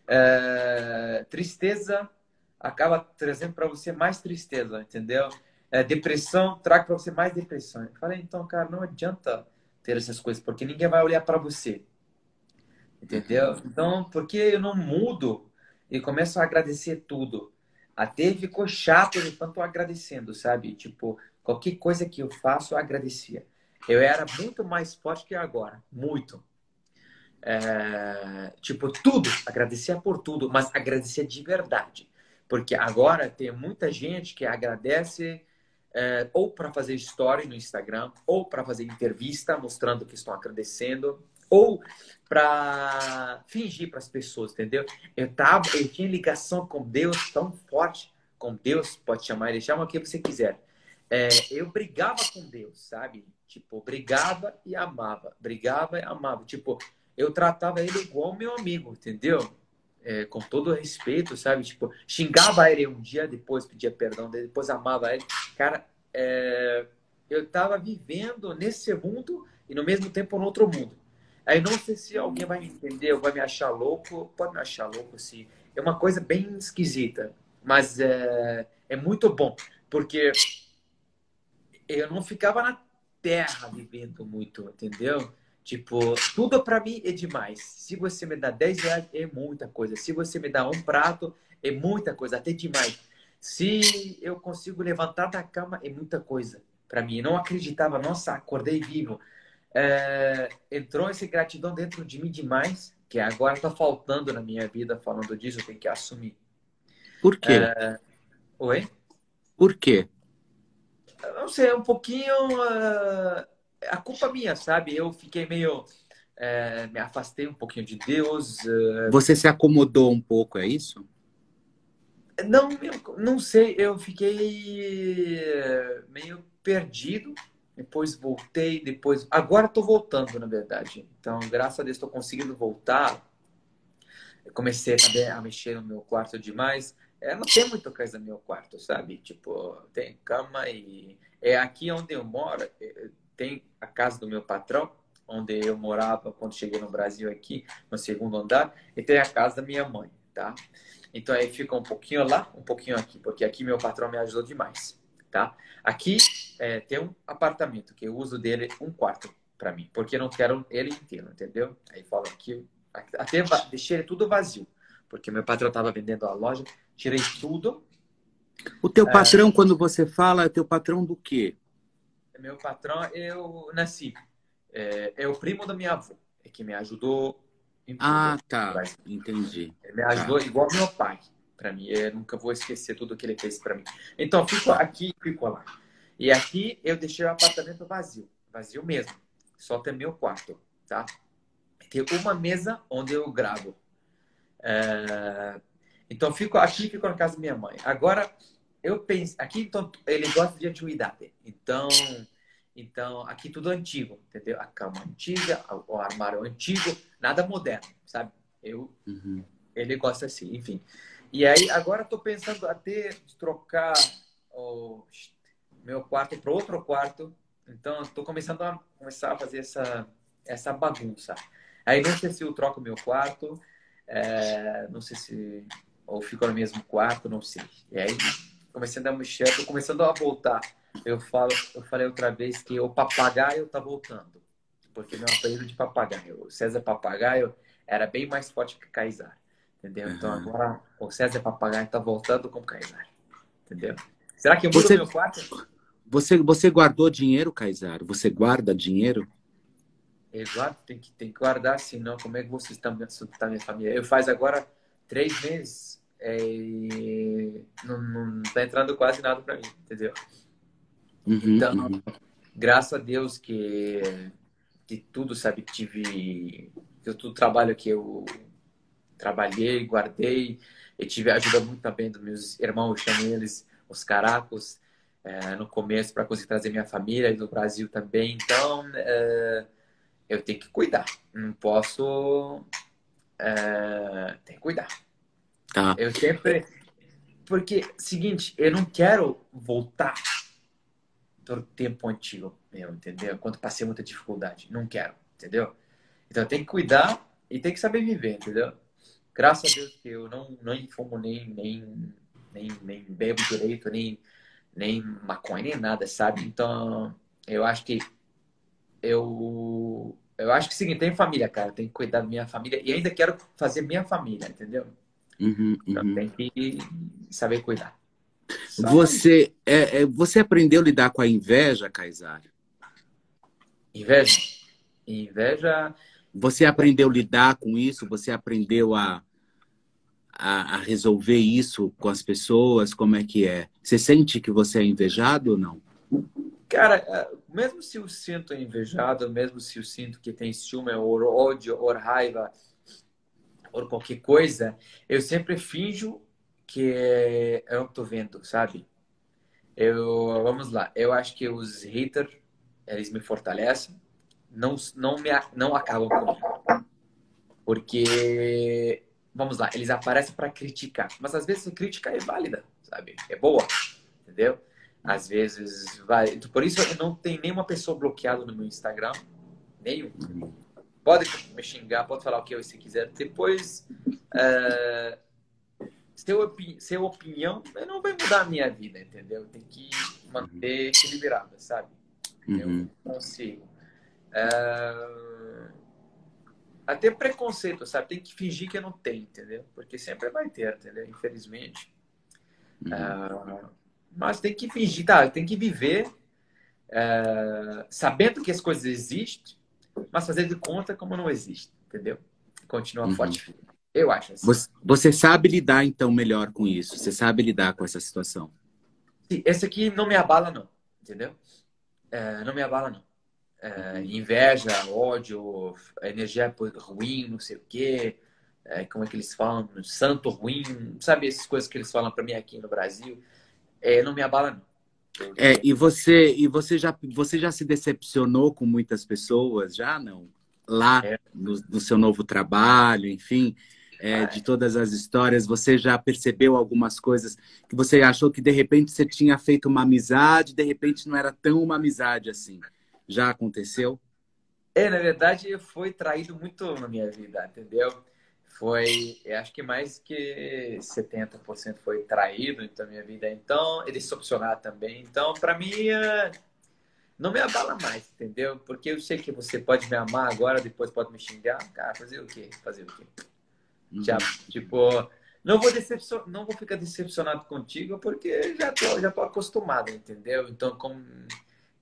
É, tristeza acaba trazendo para você mais tristeza, entendeu? É, depressão traga para você mais depressão. Eu falei, então, cara, não adianta ter essas coisas, porque ninguém vai olhar para você. Entendeu? Então, porque eu não mudo e começo a agradecer tudo até ficou chato de tanto agradecendo, sabe? Tipo, qualquer coisa que eu faço, eu agradecia. Eu era muito mais forte que agora, muito. É, tipo, tudo, agradecia por tudo, mas agradecia de verdade. Porque agora tem muita gente que agradece é, ou para fazer história no Instagram, ou para fazer entrevista mostrando que estão agradecendo, ou para fingir para as pessoas, entendeu? Eu tava, eu tinha ligação com Deus tão forte, com Deus, pode chamar, ele chama o que você quiser. É, eu brigava com Deus, sabe? Tipo, brigava e amava, brigava e amava. Tipo, eu tratava ele igual meu amigo, entendeu? É, com todo respeito, sabe? Tipo, xingava ele um dia, depois pedia perdão dele, depois amava ele. Cara, é, eu tava vivendo nesse mundo e no mesmo tempo no outro mundo. Aí não sei se alguém vai me entender ou vai me achar louco. Pode me achar louco, sim. É uma coisa bem esquisita, mas é, é muito bom, porque eu não ficava na terra vivendo muito, entendeu? Tipo, tudo para mim é demais. Se você me dá 10 reais, é muita coisa. Se você me dá um prato, é muita coisa, até demais. Se eu consigo levantar da cama, é muita coisa para mim. Eu não acreditava, nossa, acordei vivo é, entrou essa gratidão dentro de mim demais, que agora está faltando na minha vida falando disso, eu tenho que assumir. Por quê? É... Oi? Por quê? Eu não sei, um pouquinho uh... a culpa minha, sabe? Eu fiquei meio é... me afastei um pouquinho de Deus. Uh... Você se acomodou um pouco, é isso? Não, não sei, eu fiquei meio perdido depois voltei, depois. Agora estou voltando, na verdade. Então, graças a Deus, estou conseguindo voltar. Eu comecei também a mexer no meu quarto demais. É, não tem muita coisa no meu quarto, sabe? Tipo, tem cama e. É aqui onde eu moro, é, tem a casa do meu patrão, onde eu morava quando cheguei no Brasil aqui, no segundo andar, e tem a casa da minha mãe, tá? Então aí fica um pouquinho lá, um pouquinho aqui, porque aqui meu patrão me ajudou demais tá? Aqui é, tem um apartamento que eu uso dele um quarto para mim, porque eu não quero ele inteiro, entendeu? Aí falo aqui, até deixei ele tudo vazio, porque meu patrão estava vendendo a loja, tirei tudo. O teu patrão, é, quando você fala, é teu patrão do quê? Meu patrão, eu nasci. É, é o primo da minha avó, é que me ajudou. ah, tá. Entendi. Ele me ajudou tá. igual meu pai para mim. Eu nunca vou esquecer tudo que ele fez para mim. Então, fico aqui e fico lá. E aqui eu deixei o apartamento vazio, vazio mesmo. Só tem meu quarto, tá? Tem uma mesa onde eu gravo. É... Então, fico aqui, fico na casa da minha mãe. Agora, eu penso, aqui então ele gosta de antiguidade. Então, então aqui tudo antigo, entendeu? A cama antiga, o armário antigo, nada moderno, sabe? Eu, uhum. ele gosta assim, enfim. E aí, agora estou pensando até trocar o meu quarto para outro quarto. Então, estou começando a começar a fazer essa, essa bagunça. Aí, não sei se eu troco meu quarto, é, não sei se ou fico no mesmo quarto, não sei. E aí, começando a mexer, estou começando a voltar. Eu falo, eu falei outra vez que o papagaio está voltando, porque meu apelido de papagaio, o César Papagaio, era bem mais forte que Kaysar. Entendeu? Então uhum. agora o César Papagaio está voltando como Kaysar. Entendeu? Será que eu mudo você, meu quarto? Você, você guardou dinheiro, Kaysar? Você guarda dinheiro? Exato, tem que, tem que guardar, senão como é que vocês estão tá minha família? Eu faz agora três meses é, não, não tá entrando quase nada para mim, entendeu? Uhum, então, uhum. graças a Deus que, que tudo, sabe, que tive, que tudo trabalho que eu trabalhei, guardei, e tive ajuda muito também dos meus irmãos, chamo eles os caracos, é, no começo para conseguir trazer minha família e do Brasil também. Então, é, eu tenho que cuidar. Não posso. É, tem que cuidar. Tá. Eu sempre. Porque, seguinte, eu não quero voltar para o tempo antigo, meu, entendeu? Quando passei muita dificuldade. Não quero, entendeu? Então, tenho que cuidar e tem que saber viver, entendeu? Graças a Deus que eu não, não fumo nem, nem, nem, nem bebo direito, nem, nem maconha, nem nada, sabe? Então, eu acho que eu eu acho que é o seguinte, tem família, cara, tem que cuidar da minha família e ainda quero fazer minha família, entendeu? Uhum, então uhum. tem que saber cuidar. Você, é, é, você aprendeu a lidar com a inveja, Kaysar? Inveja? Inveja. Você aprendeu a lidar com isso? Você aprendeu a, a, a, resolver isso com as pessoas? Como é que é? Você sente que você é invejado ou não? Cara, é, mesmo se eu sinto invejado, mesmo se eu sinto que tem ciúme, ou ódio, ou raiva, ou qualquer coisa, eu sempre finjo que eu não tô vendo, sabe? Eu, vamos lá, eu acho que os haters, eles me fortalecem, não, não, me, não acabam comigo. Porque, vamos lá, eles aparecem para criticar, mas às vezes a crítica é válida, sabe? É boa, entendeu? Às vezes vai. Por isso eu não tenho nenhuma pessoa bloqueada no meu Instagram. Nenhum. Pode me xingar, pode falar o que você quiser. Depois, uh, seu, opi seu opinião não vai mudar a minha vida, entendeu? Tem que manter equilibrada, sabe? Uhum. Eu consigo. Uh, até preconceito, sabe? Tem que fingir que não tenho, entendeu? Porque sempre vai ter, entendeu? Infelizmente. Uhum. Uh, mas tem que fingir, tá? Tem que viver é, sabendo que as coisas existem, mas fazer de conta como não existe, entendeu? Continua uhum. forte. Eu acho assim. Você, você, sabe lidar, então, melhor com isso? Você sabe lidar com essa situação? Sim, esse aqui não me abala, não. Entendeu? É, não me abala, não. É, inveja, ódio, energia ruim, não sei o quê. É, como é que eles falam? Santo ruim. Sabe essas coisas que eles falam para mim aqui no Brasil? é, não me abala, não. É, e você, e você já, você já se decepcionou com muitas pessoas, já não? Lá é. no, no, seu novo trabalho, enfim, é, ah, de todas as histórias, você já percebeu algumas coisas que você achou que de repente você tinha feito uma amizade, de repente não era tão uma amizade assim. Já aconteceu? É, na verdade, foi traído muito na minha vida, entendeu? foi, acho que mais que 70% foi traído então minha vida. Então, e decepcionado também. Então, para mim, é, não me abala mais, entendeu? Porque eu sei que você pode me amar agora, depois pode me xingar. Cara, fazer o quê? Fazer o quê? Uhum. Já, tipo, não vou decepcion... não vou ficar decepcionado contigo porque já tô, já tô acostumado, entendeu? Então, com,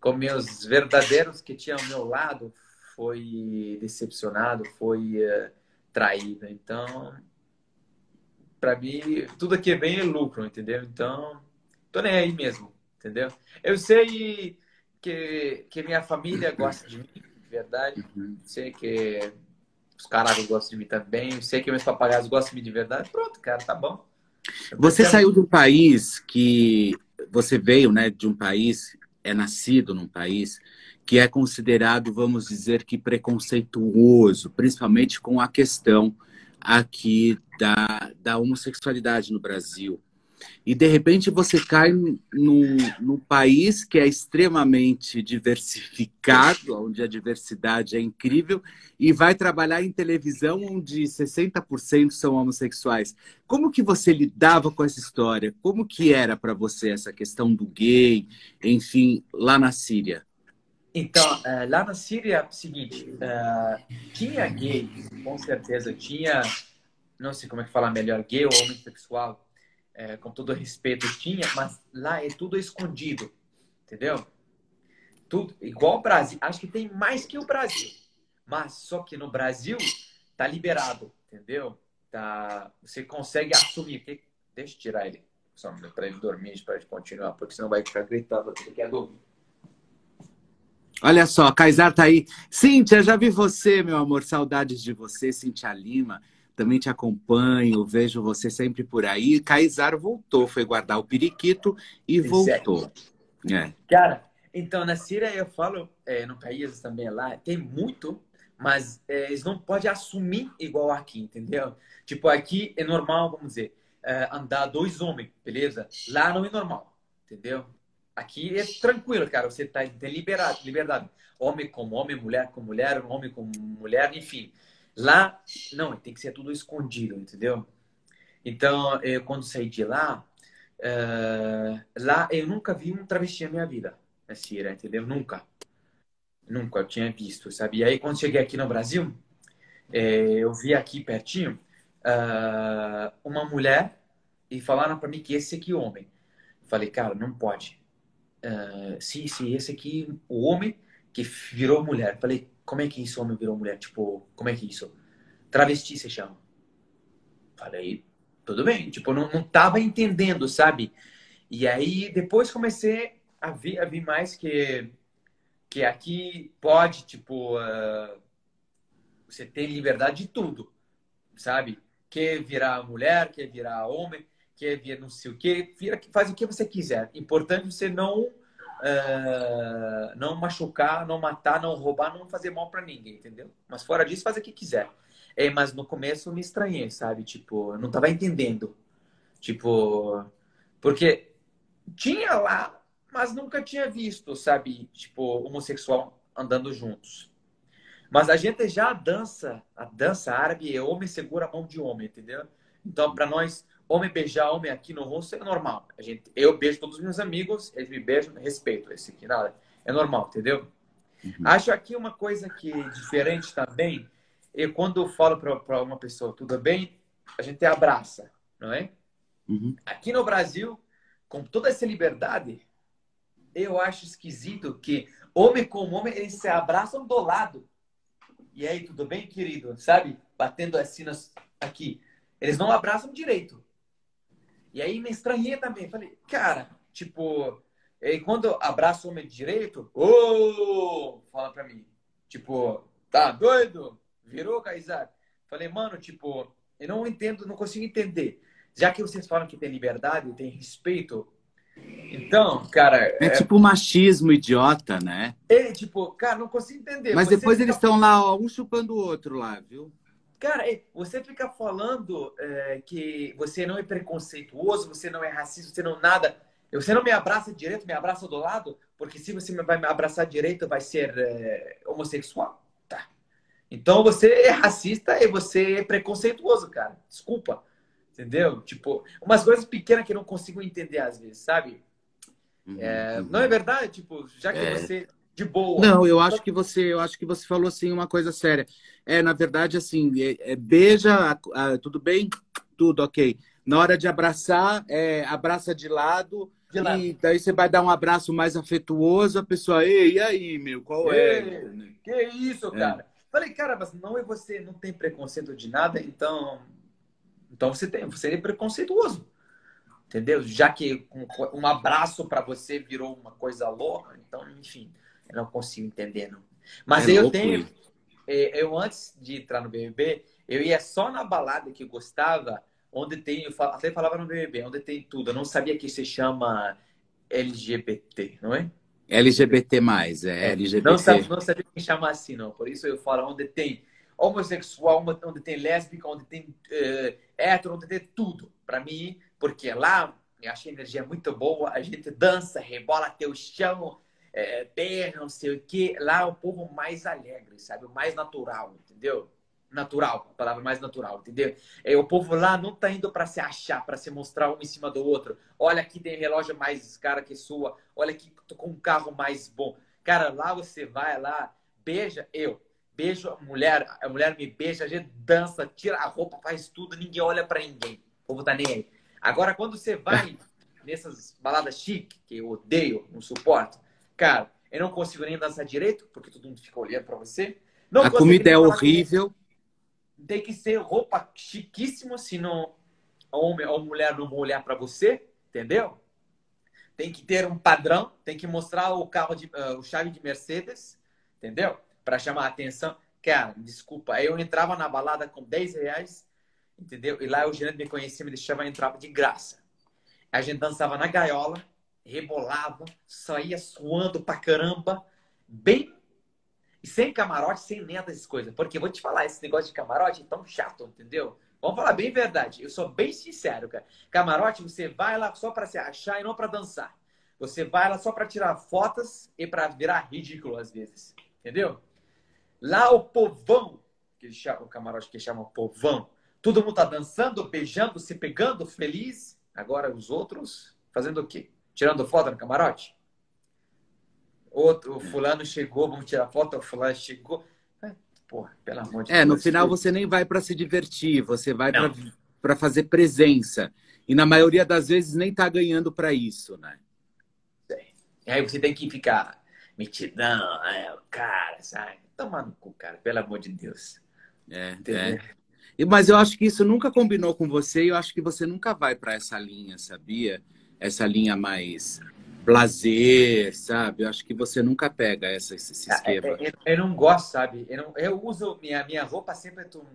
com meus verdadeiros que tinham ao meu lado, foi decepcionado, foi uh, traída. Então, para mim, tudo aqui é bem lucro, entendeu? Então, tô nem aí mesmo, entendeu? Eu sei que, que minha família gosta de mim, de verdade. Uhum. Sei que os caras gostam de mim também. Sei que meus papagaios gostam de mim de verdade. Pronto, cara, tá bom. Você saiu de um país que você veio, né, de um país, é nascido num país que é considerado, vamos dizer que preconceituoso, principalmente com a questão aqui da, da homossexualidade no Brasil. E de repente você cai num, num país que é extremamente diversificado, onde a diversidade é incrível, e vai trabalhar em televisão onde 60% são homossexuais. Como que você lidava com essa história? Como que era para você essa questão do gay, enfim, lá na Síria? Então, uh, lá na Síria, é o seguinte, uh, tinha gay, com certeza tinha, não sei como é que fala melhor, gay ou homossexual, uh, com todo respeito tinha, mas lá é tudo escondido, entendeu? Tudo igual o Brasil, acho que tem mais que o Brasil. Mas só que no Brasil tá liberado, entendeu? Tá, você consegue assumir. Que, deixa eu tirar ele, só para ele dormir, para ele continuar, porque senão vai ficar gritando, ele quer dormir. Olha só, Kaysar tá aí. Cíntia, já vi você, meu amor. Saudades de você, Cíntia Lima. Também te acompanho, vejo você sempre por aí. Kaysar voltou, foi guardar o periquito e voltou. É. Cara, então na Síria eu falo, é, no país também lá, tem muito, mas é, eles não podem assumir igual aqui, entendeu? Tipo, aqui é normal, vamos dizer, é, andar dois homens, beleza? Lá não é normal, entendeu? Aqui é tranquilo, cara. Você tá, tem liberdade, liberdade. Homem com homem, mulher com mulher, homem com mulher, enfim. Lá, não, tem que ser tudo escondido, entendeu? Então, eu, quando saí de lá, uh, lá eu nunca vi um travesti na minha vida, na Síria, entendeu? Nunca. Nunca eu tinha visto, sabe? E aí, quando cheguei aqui no Brasil, eh, eu vi aqui pertinho uh, uma mulher e falaram para mim que esse aqui é homem. Falei, cara, não pode uh, sim, sim, esse aqui, o homem que virou mulher. Falei, como é que isso, homem virou mulher? Tipo, como é que isso? Travesti se chama. Falei, tudo bem. Tipo, não, não tava entendendo, sabe? E aí, depois comecei a ver, a ver mais que, que aqui pode, tipo, uh, você tem liberdade de tudo, sabe? Quer virar mulher, quer virar homem quer vir não sei o que, vira, faz o que você quiser. Importante você não uh, não machucar, não matar, não roubar, não fazer mal para ninguém, entendeu? Mas fora disso, faz o que quiser. É, mas no começo eu me estranhei, sabe? Tipo, eu não tava entendendo. Tipo, porque tinha lá, mas nunca tinha visto, sabe? Tipo, homossexual andando juntos. Mas a gente já dança, a dança árabe é homem segura a mão de homem, entendeu? Então, para nós, homem beijar homem aqui no rosto é normal. A gente, eu beijo todos os meus amigos, eles me beijam, respeito esse aqui, nada. É normal, entendeu? Uhum. Acho aqui uma coisa que é diferente também, e quando eu falo para uma pessoa, tudo bem, a gente abraça, não é? Uhum. Aqui no Brasil, com toda essa liberdade, eu acho esquisito que homem com homem, eles se abraçam do lado. E aí, tudo bem, querido? Sabe? Batendo assim aqui. Eles não abraçam direito. E aí me estranhei também. Falei, cara, tipo, e quando abraço o homem direito, ô, oh! fala pra mim, tipo, tá doido? Virou, Kaysar? Falei, mano, tipo, eu não entendo, não consigo entender. Já que vocês falam que tem liberdade, tem respeito, então, cara. É, é tipo machismo idiota, né? É, tipo, cara, não consigo entender. Mas depois eles estão lá, ó, um chupando o outro lá, viu? Cara, você fica falando é, que você não é preconceituoso, você não é racista, você não nada. Você não me abraça direito, me abraça do lado, porque se você vai me abraçar direito, vai ser é, homossexual. Tá. Então você é racista e você é preconceituoso, cara. Desculpa. Entendeu? Tipo, umas coisas pequenas que eu não consigo entender às vezes, sabe? Uhum, é, uhum. Não é verdade? Tipo, já que é. você de boa. Não, eu acho que você, eu acho que você falou assim uma coisa séria. É, na verdade, assim, é, é, beija, tudo bem, tudo ok. Na hora de abraçar, é, abraça de lado, de lado, e daí você vai dar um abraço mais afetuoso, a pessoa, ei, e aí, meu, qual é? Ei, é? Que isso, é. cara? Falei, cara, mas não é você, não tem preconceito de nada, então, então você tem, você é preconceituoso, entendeu? Já que um, um abraço para você virou uma coisa louca, então, enfim. Não consigo entender, não. Mas é eu tenho. É, eu, antes de entrar no BBB, eu ia só na balada que eu gostava, onde tem. Eu até falava no BBB, onde tem tudo. Eu não sabia que se chama LGBT, não é? LGBT, é, LGBT. Não sabia, não sabia que chama assim, não. Por isso eu falo onde tem homossexual, onde tem lésbica, onde tem uh, hétero, onde tem tudo. Para mim, porque lá eu achei a energia muito boa, a gente dança, rebola até o chão, é, berra, não sei o quê. Lá é o povo mais alegre, sabe? O mais natural, entendeu? Natural, a palavra mais natural, entendeu? É, o povo lá não tá indo para se achar, para se mostrar um em cima do outro. Olha aqui tem relógio mais cara que sua. Olha aqui tô com um carro mais bom. Cara, lá você vai lá, beija eu. Beijo a mulher, a mulher me beija, a gente dança, tira a roupa, faz tudo, ninguém olha para ninguém. O povo tá nem aí. Agora, quando você vai [laughs] nessas baladas chique, que eu odeio, não suporto, Cara, eu não consigo nem dançar direito, porque todo mundo fica olhando para você. Não A comida é horrível. tem que ser roupa chiquíssima, senão homem ou mulher não vão olhar para você, entendeu? Tem que ter um padrão, tem que mostrar o carro de ah, o chave de Mercedes, entendeu? Para chamar a atenção. Cara, desculpa, eu entrava na balada com 10 reais, entendeu? E lá o gerente me conhecia, me deixava entrar de graça. A gente dançava na gaiola, rebolava, saía suando pra caramba, bem sem camarote, sem nem dessas coisas. Porque vou te falar, esse negócio de camarote é tão chato, entendeu? Vamos falar bem verdade. Eu sou bem sincero, cara. Camarote, você vai lá só para se achar e não para dançar. Você vai lá só para tirar fotos e para virar ridículo às vezes. Entendeu? Lá o povão, que eles chamam, o camarote que chamam povão, todo mundo tá dançando, beijando, se pegando, feliz. Agora os outros fazendo o quê? Tirando foto no camarote? Outro, o fulano chegou, vamos tirar foto, o fulano chegou. É, Porra, pelo amor de É, no Deus. final você nem vai para se divertir, você vai para fazer presença. E na maioria das vezes nem tá ganhando para isso, né? E aí você tem que ficar metidão, é, o cara, sabe? Toma no cu, cara, pelo amor de Deus. É, Entendeu? é. E- Mas eu acho que isso nunca combinou com você e eu acho que você nunca vai para essa linha, sabia? Essa linha mais blazer, sabe? Eu acho que você nunca pega essa, esse esse Ah, esquema. é, é, Eu, eu não gosto, sabe? Eu, não- eu uso minha, minha roupa sempre. tu-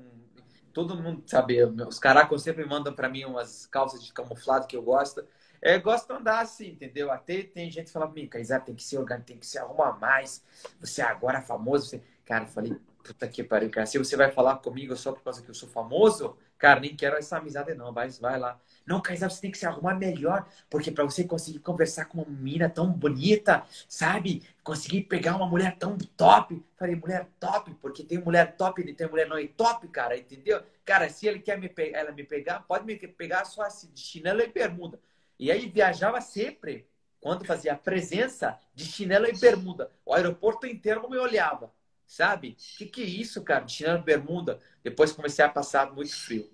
todo mundo sabe, os caracos sempre mandam pra mim umas calças de camuflado que eu gosto. Eu gosto de andar assim, entendeu? Até tem gente que fala mim, tem que se organizar, tem que se arrumar mais. Você é agora famoso. Você... Cara, eu falei, puta que pariu, cara. Se você vai falar comigo só por causa que eu sou famoso, cara, nem quero essa amizade, não. Vai, vai lá. Não, Kaysar, você tem que se arrumar melhor, porque pra você conseguir conversar com uma menina tão bonita, sabe? Conseguir pegar uma mulher tão top. Falei, mulher top, porque tem mulher top e tem mulher não é top, cara, entendeu? Cara, se ele quer me ela me pegar, pode me pegar só assim, de chinelo e bermuda. E aí viajava sempre, quando fazia presença, de chinelo e bermuda. O aeroporto inteiro me olhava, sabe? Que que é isso, cara? E bermuda. Depois comecei a passar muito frio.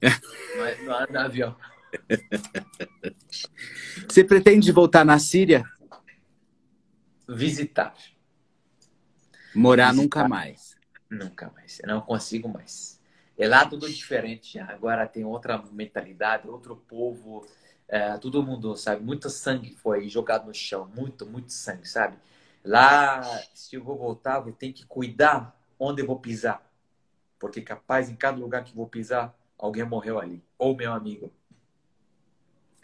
no, no, no avião. Você pretende voltar na Síria? Visitar. Morar Visitar. nunca mais. Nunca mais. Eu não consigo mais. É lá tudo diferente. Agora tem outra mentalidade, outro povo. É, todo mundo, sabe? Muito sangue foi jogado no chão. Muito, muito sangue, sabe? Lá, se eu vou voltar, eu tenho que cuidar onde eu vou pisar. Porque capaz, em cada lugar que vou pisar, alguém morreu ali. Ou meu amigo.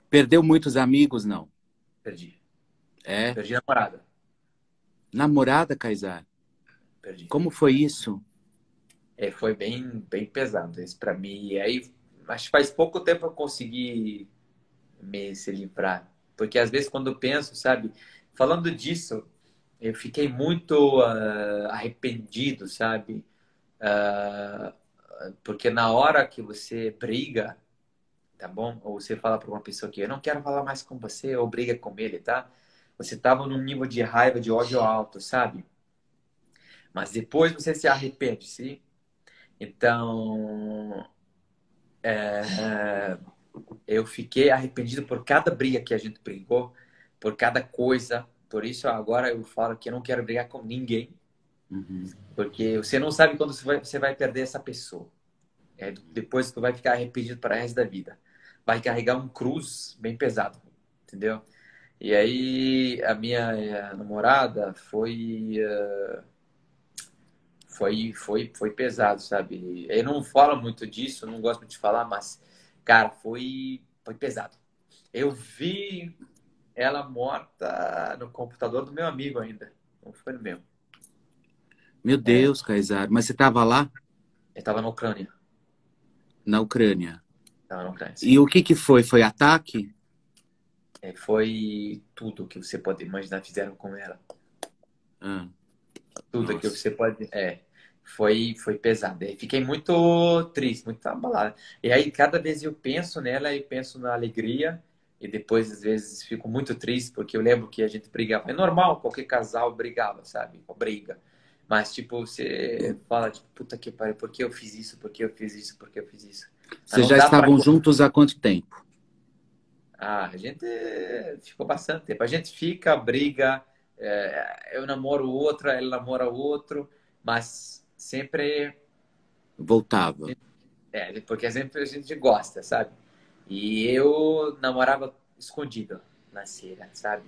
Perdeu muitos amigos, não? Perdi. É. Perdi a namorada. Namorada, Kaysar? Perdi. Como foi isso? É, foi bem, bem pesado isso para mim. E aí, acho que faz pouco tempo eu consegui me se livrar. Porque às vezes quando eu penso, sabe, falando disso, eu fiquei muito ah, arrependido, sabe? Ah, porque na hora que você briga, tá bom? Ou você fala para uma pessoa que eu não quero falar mais com você, ou briga com ele, tá? Você tava num nível de raiva, de ódio alto, sabe? Mas depois você se arrepende, sim? Então, é, eu fiquei arrependido por cada briga que a gente brigou, por cada coisa. Por isso agora eu falo que eu não quero brigar com ninguém, Uhum. porque você não sabe quando você vai, você vai perder essa pessoa. É, depois tu vai ficar arrependido para o resto da vida. Vai carregar um cruz bem pesado, entendeu? E aí a minha eh, namorada foi eh, foi foi foi pesado, sabe? Eu não falo muito disso, não gosto de falar, mas cara, foi foi pesado. Eu vi ela morta no computador do meu amigo ainda, não foi no meu. Meu Deus, Kaysar. Mas você estava lá Eu tava na Ucrânia, na Ucrânia. tava na Ucrânia. E o que que foi? Foi ataque? É, foi tudo que você pode imaginar fizeram com ela. Ah. Tudo Nossa. que você pode. É, foi, foi pesado. É, Fiquei muito triste, muito abalado. E aí, cada vez eu penso nela e penso na alegria. E depois, às vezes, fico muito triste, porque eu lembro que a gente brigava. É normal, qualquer casal brigava, sabe? Briga. Mas, tipo, você fala, tipo, puta que pariu, por que eu fiz isso? Por que eu fiz isso? Por que eu fiz isso? Vocês já dá pra- estavam juntos há quanto tempo? Ah, a gente ficou bastante tempo. A gente fica, briga, é, eu namoro outra, ela namora outro, mas sempre voltava. É, porque sempre a gente gosta, sabe? E eu namorava escondido na cera, sabe?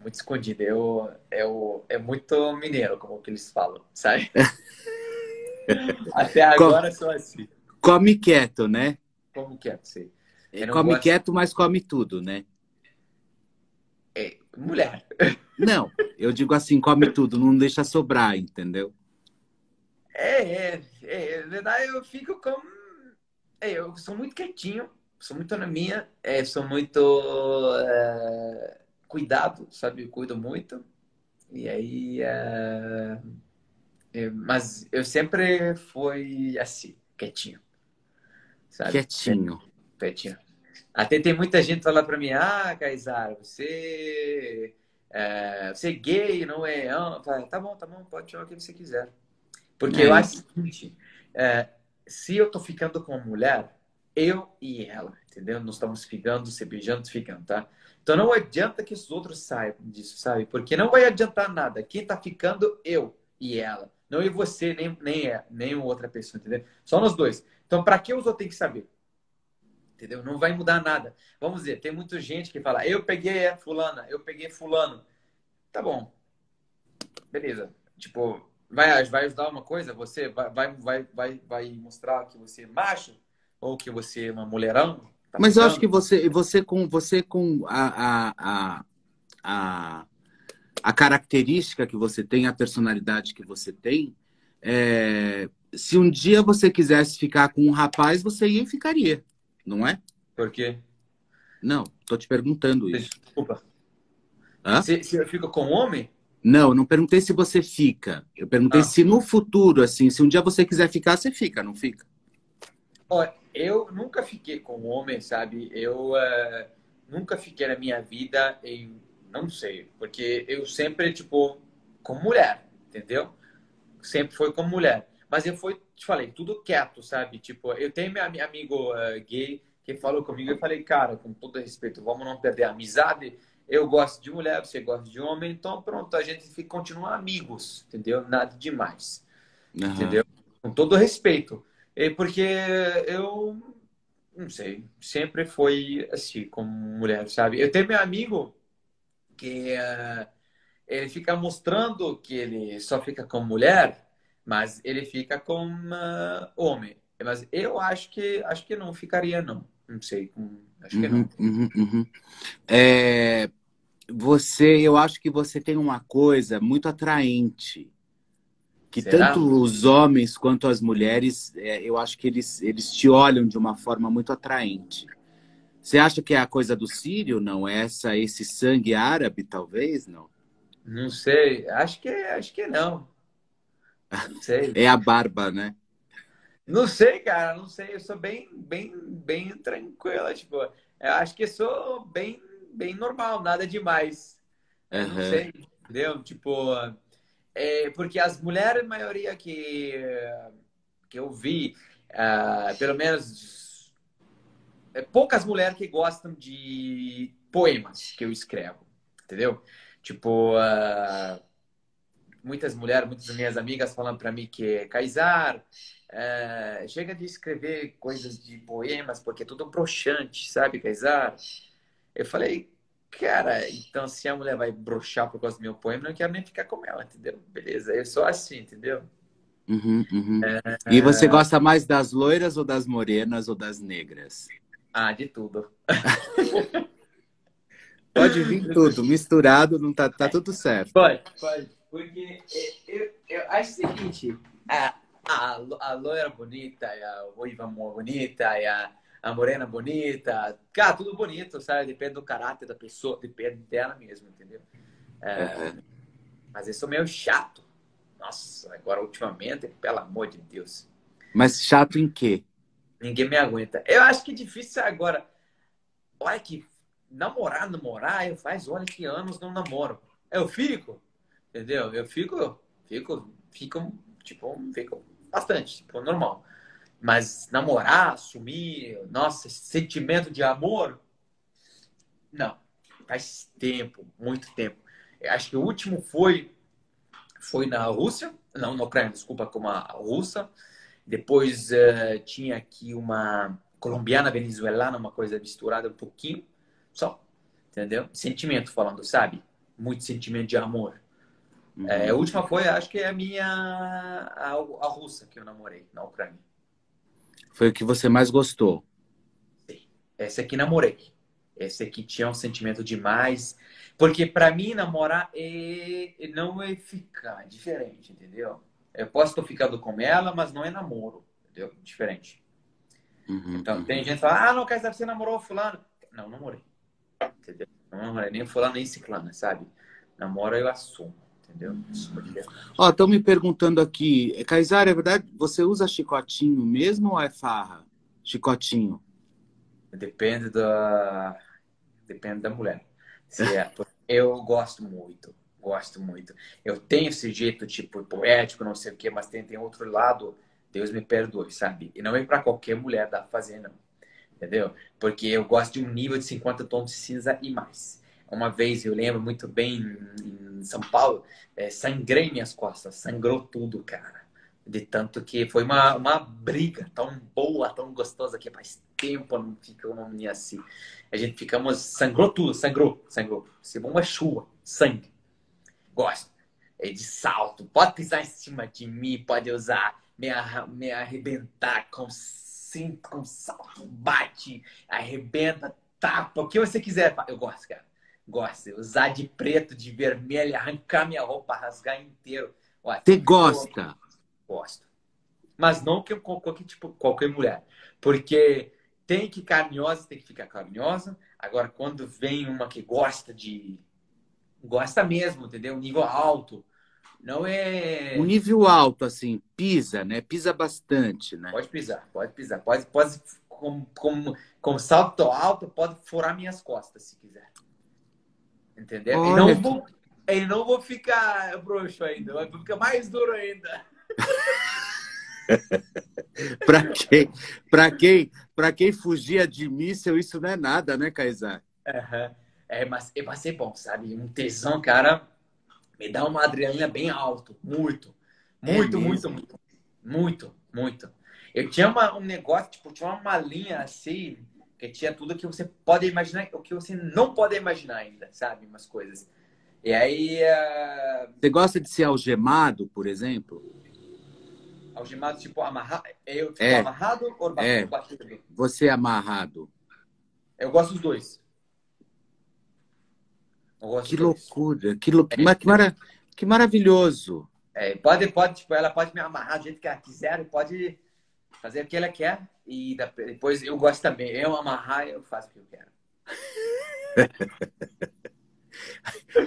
Muito escondido. Eu, eu, é muito mineiro, como que eles falam, sabe? [laughs] Até agora sou assim. Come quieto, né? Como quieto, sim. Come gosto... quieto, mas come tudo, né? É, mulher. [laughs] Não, eu digo assim, come tudo, não deixa sobrar, entendeu? É, é, é, na verdade eu fico com. É, eu sou muito quietinho, sou muito na minha, é, sou muito é, cuidado, sabe? Eu cuido muito. E aí. É, é, mas eu sempre fui assim, quietinho. Sabe? Quietinho. Quietinho. Até tem muita gente falar para mim: ah, Kaysar, você. É, você é gay, não é? Ah, tá bom, tá bom, pode chamar o que você quiser. Porque é. eu acho o seguinte: é, se eu tô ficando com uma mulher, eu e ela, entendeu? Nós estamos ficando, se beijando, ficando, tá? Então não adianta que os outros saibam disso, sabe? Porque não vai adiantar nada. Quem tá ficando, eu e ela. Não eu você, nem, nem, é, nem outra pessoa, entendeu? Só nós dois. Então, para que os outros têm que saber? Entendeu? Não vai mudar nada. Vamos dizer, tem muita gente que fala, eu peguei fulana, eu peguei fulano. Tá bom. Beleza. Tipo, vai, vai ajudar uma coisa? Você vai, vai, vai, vai mostrar que você é macho? Ou que você é uma mulherão? Tá Mas eu acho que você, você com, você com a, a, a, a, característica que você tem, a personalidade que você tem, é, se um dia você quisesse ficar com um rapaz, você ia e ficaria, não é? Por quê? Não, tô te perguntando isso. Desculpa. Se, se eu fico com um homem? Não, não perguntei se você fica. Eu perguntei ah. se no futuro, assim, se um dia você quiser ficar, você fica, não fica? Olha, eu nunca fiquei com homem, sabe? Eu uh, nunca fiquei na minha vida em, não sei, porque eu sempre, tipo, com mulher, entendeu? Sempre foi com mulher. Mas eu fui, te falei, tudo quieto, sabe? Tipo, eu tenho meu amigo uh, gay que falou comigo, eu falei, cara, com todo respeito, vamos não perder a amizade eu gosto de mulher, você gosta de homem, então pronto, a gente fica, continua amigos, entendeu? Nada demais. Uhum. Entendeu? Com todo respeito. É porque eu não sei, sempre foi assim, como mulher, sabe? Eu tenho meu amigo que uh, ele fica mostrando que ele só fica com mulher, mas ele fica com uh, homem. Mas eu acho que acho que não ficaria não, não sei, acho que uhum, não. Uhum, uhum. É, você, eu acho que você tem uma coisa muito atraente. Que Será? tanto os homens quanto as mulheres, é, eu acho que eles, eles te olham de uma forma muito atraente. Você acha que é a coisa do sírio, não? É essa, esse sangue árabe, talvez, não? Não sei. Acho que, acho que não. Não sei. [laughs] é a barba, né? Não sei, cara. Não sei. Eu sou bem, bem, bem tranquila. Tipo, eu acho que sou bem bem normal, nada demais. Uhum. Não sei, entendeu? Tipo, é, porque as mulheres, a maioria que, que eu vi, uh, pelo menos, é, poucas mulheres que gostam de poemas que eu escrevo, entendeu? Tipo, uh, muitas mulheres, muitas minhas amigas falando para mim que Kaysar, uh, chega de escrever coisas de poemas porque é tudo broxante, sabe, Kaysar? Eu falei, cara, então se a mulher vai broxar por causa do meu poema, não quero nem ficar com ela, entendeu? Beleza, eu sou assim, entendeu? Uhum, uhum. É... E você gosta mais das loiras ou das morenas ou das negras? Ah, de tudo. [laughs] pode vir tudo, misturado, não tá, tá tudo certo. Pode, pode. Porque eu, eu acho o seguinte, a, a, a loira bonita, a ruiva bonita, a, a morena bonita. Cara, tudo bonito, sabe? Depende do caráter da pessoa, depende dela mesmo, entendeu? É, uhum. Mas eu sou meio chato. Nossa, agora ultimamente, pelo amor de Deus. Mas chato em quê? Ninguém me aguenta. Eu acho que é difícil agora. Olha que namorar, namorar, eu faz olha que anos não namoro. Eu fico, entendeu? Eu fico, fico, fico, tipo, fico bastante, tipo, normal. Mas namorar, assumir, nossa, sentimento de amor, não. Faz tempo, muito tempo. Eu acho que o último foi foi na Rússia, não, na Ucrânia, desculpa, com uma russa. Depois uh, tinha aqui uma colombiana, venezuelana, uma coisa misturada um pouquinho, só, entendeu? Sentimento falando, sabe? Muito sentimento de amor. Uhum. É, a última foi, acho que é a minha, a, a russa que eu namorei na Ucrânia. Foi o que você mais gostou? Sim, essa aqui namorei. Esse aqui tinha um sentimento demais. Porque para mim, namorar é... não é ficar diferente, entendeu? Eu posso estar ficando com ela, mas não é namoro, entendeu? Diferente. Uhum, então, uhum. tem gente que fala, ah, não, quer você namorou fulano? Não, namorei. Entendeu? Não namorei nem fulano, nem ciclana, sabe? Namoro eu assumo, entendeu? Ó, estão me perguntando aqui, Kaysar, é verdade, você usa chicotinho mesmo ou é farra? Chicotinho. Depende da... Depende da mulher. Se é... eu gosto muito gosto muito. Eu tenho esse jeito, tipo, poético, não sei o quê, mas tem, tem outro lado Deus me perdoe, sabe? E não é para qualquer mulher dar fazer, não. Entendeu? Porque eu gosto de um nível de 50 tons de cinza e mais. Uma vez, eu lembro muito bem, em São Paulo, é, sangrei minhas costas, sangrou tudo, cara. De tanto que foi uma, uma briga tão boa, tão gostosa, que faz tempo não fica uma menina assim. A gente ficamos, sangrou tudo, sangrou, sangrou. Se uma chuva, sangue. Gosto. É de salto, pode pisar em cima de mim, pode usar me, me arrebentar com cinto, com salto, bate, arrebenta, tapa, o que você quiser. Eu gosto, cara. Gosto. Usar de preto, de vermelho, arrancar minha roupa, rasgar inteiro. Você gosta? Gosto. Mas não que qualquer, tipo, qualquer mulher. Porque tem que carinhosa, tem que ficar carinhosa. Agora, quando vem uma que gosta de. Gosta mesmo, entendeu? Nível alto não é. Um nível alto, assim, pisa, né? Pisa bastante, né? Pode pisar, pode pisar. Pode, pode com, com, com salto alto, pode furar minhas costas, se quiser. Entendeu? Olha, e não vou, e não vou ficar broxo ainda, vai ficar mais duro ainda. [laughs] para quem, para quem, para quem fugia de míssel, isso não é nada, né, Kaysar? Uhum. É, mas vai ser bom, sabe? Um tesão, cara me dá uma adrenalina bem alto. Muito. Muito, é muito, muito. Muito, muito. Eu tinha uma, um negócio, tipo, tinha uma malinha assim, que tinha tudo que você pode imaginar, o que você não pode imaginar ainda, sabe? Umas coisas. E aí. Uh... Você gosta de ser algemado, por exemplo? Algemado, tipo, amarrado? Eu fico é. amarrado ou é. batido? Você é amarrado. Eu gosto dos dois. Que loucura, que, lou... é, que, mara... que maravilhoso. É, pode, pode, tipo, ela pode me amarrar do jeito que ela quiser, pode fazer o que ela quer. E depois eu gosto também. Eu amarrar, eu faço o que eu quero. [laughs]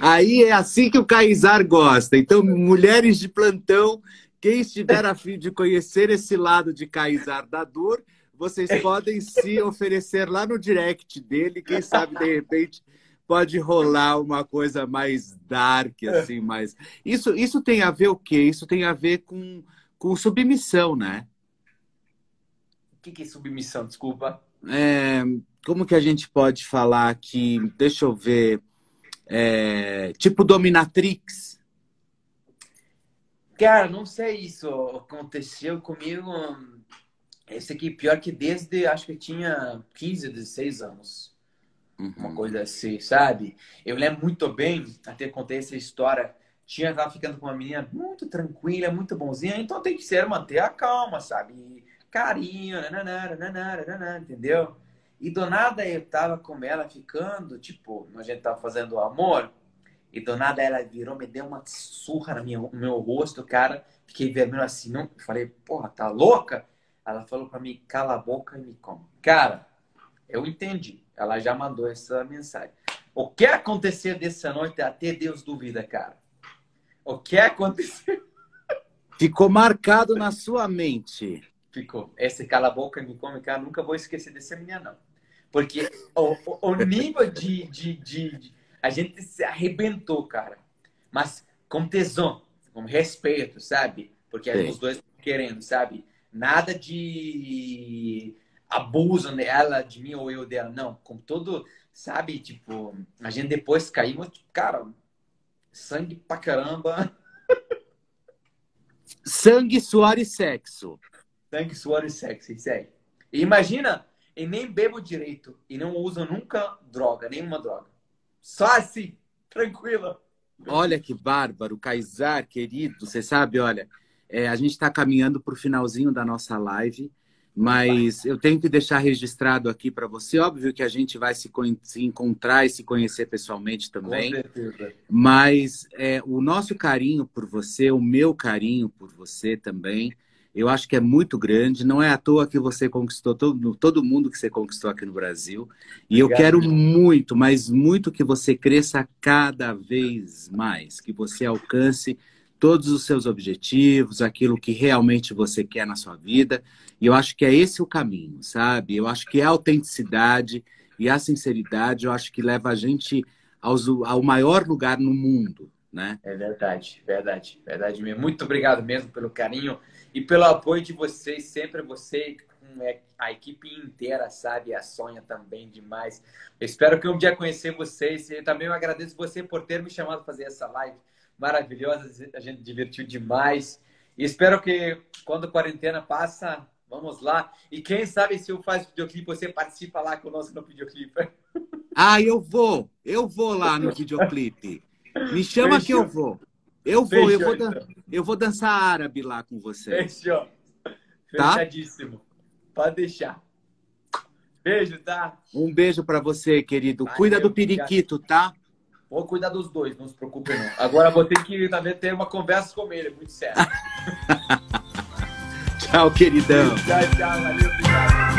Aí é assim que o Caizar gosta. Então, mulheres de plantão, quem estiver a fim de conhecer esse lado de Caizar da dor, vocês podem se oferecer lá no direct dele. Quem sabe, de repente, pode rolar uma coisa mais dark, assim, mais. Isso, isso tem a ver o quê? Isso tem a ver com, com submissão, né? O que, que é submissão? Desculpa. É, como que a gente pode falar aqui? Deixa eu ver. É, tipo dominatrix. Cara, não sei isso. Aconteceu comigo. Esse aqui, pior que desde acho que tinha 15, 16 anos. Uhum. Uma coisa assim, sabe? Eu lembro muito bem, até contei essa história. Tinha, tava ficando com uma menina muito tranquila, muito bonzinha, então tem que ser manter a calma, sabe? Carinho, nananara, nananara, nananara, entendeu? E do nada eu tava com ela ficando, tipo, a gente tava fazendo amor, e do nada ela virou, me deu uma surra no meu, no meu rosto, cara. Fiquei vermelho assim, não. Falei, porra, tá louca? Ela falou pra mim, cala a boca e me come. Cara, eu entendi. Ela já mandou essa mensagem. O que aconteceu dessa noite até Deus duvida, cara. O que aconteceu? Ficou marcado na sua mente. Ficou. Esse cala a boca me come, cara, nunca vou esquecer dessa menina, não. Porque o, o, o nível de, de, de, de, A gente se arrebentou, cara. Mas com tesão, com respeito, sabe? Porque Sim. os dois querendo, sabe? Nada de abusam dela, de mim ou eu dela. Não, com todo, sabe, tipo, a gente depois caímos, tipo, cara, sangue pra caramba. Sangue, suor e sexo. Sangue, suor e sexo, isso aí. E imagina, e nem bebo direito e não uso nunca droga, nenhuma droga. Só assim, tranquilo. Olha que bárbaro, Kaysar, querido, você sabe, olha, é, a gente está caminhando para o finalzinho da nossa live, mas eu tenho que deixar registrado aqui para você. Óbvio que a gente vai se, se, encontrar e se conhecer pessoalmente também. Com certeza. Mas é, o nosso carinho por você, o meu carinho por você também, eu acho que é muito grande. Não é à toa que você conquistou todo, todo mundo que você conquistou aqui no Brasil. E Obrigado, eu quero muito, mas muito que você cresça cada vez mais, que você alcance todos os seus objetivos, aquilo que realmente você quer na sua vida. E eu acho que é esse o caminho, sabe? Eu acho que a autenticidade e a sinceridade, eu acho que leva a gente aos, ao maior lugar no mundo, né? É verdade, verdade, verdade mesmo. Muito obrigado mesmo pelo carinho e pelo apoio de vocês, sempre você é, a equipe inteira, sabe? A Sonha também demais. Eu espero que um dia conhecer vocês e também eu agradeço você por ter me chamado para fazer essa live maravilhosa, a gente divertiu demais. E espero que quando a quarentena passa, vamos lá. E quem sabe se eu faço videoclipe, você participa lá conosco no videoclipe. Ah, eu vou. Eu vou lá no videoclipe. Me chama Fechou. que eu vou. Eu vou, Fechou, eu vou, então. eu vou dançar árabe lá com você. Fechou. Tá? Fechadíssimo. Pode deixar. Beijo, tá? Um beijo para você, querido. Cuida do periquito, tá? Vou cuidar dos dois, não se preocupe não. Agora vou ter que também ter uma conversa com ele, muito sério. [laughs] tchau, queridão. Tchau, tchau. Valeu, obrigado.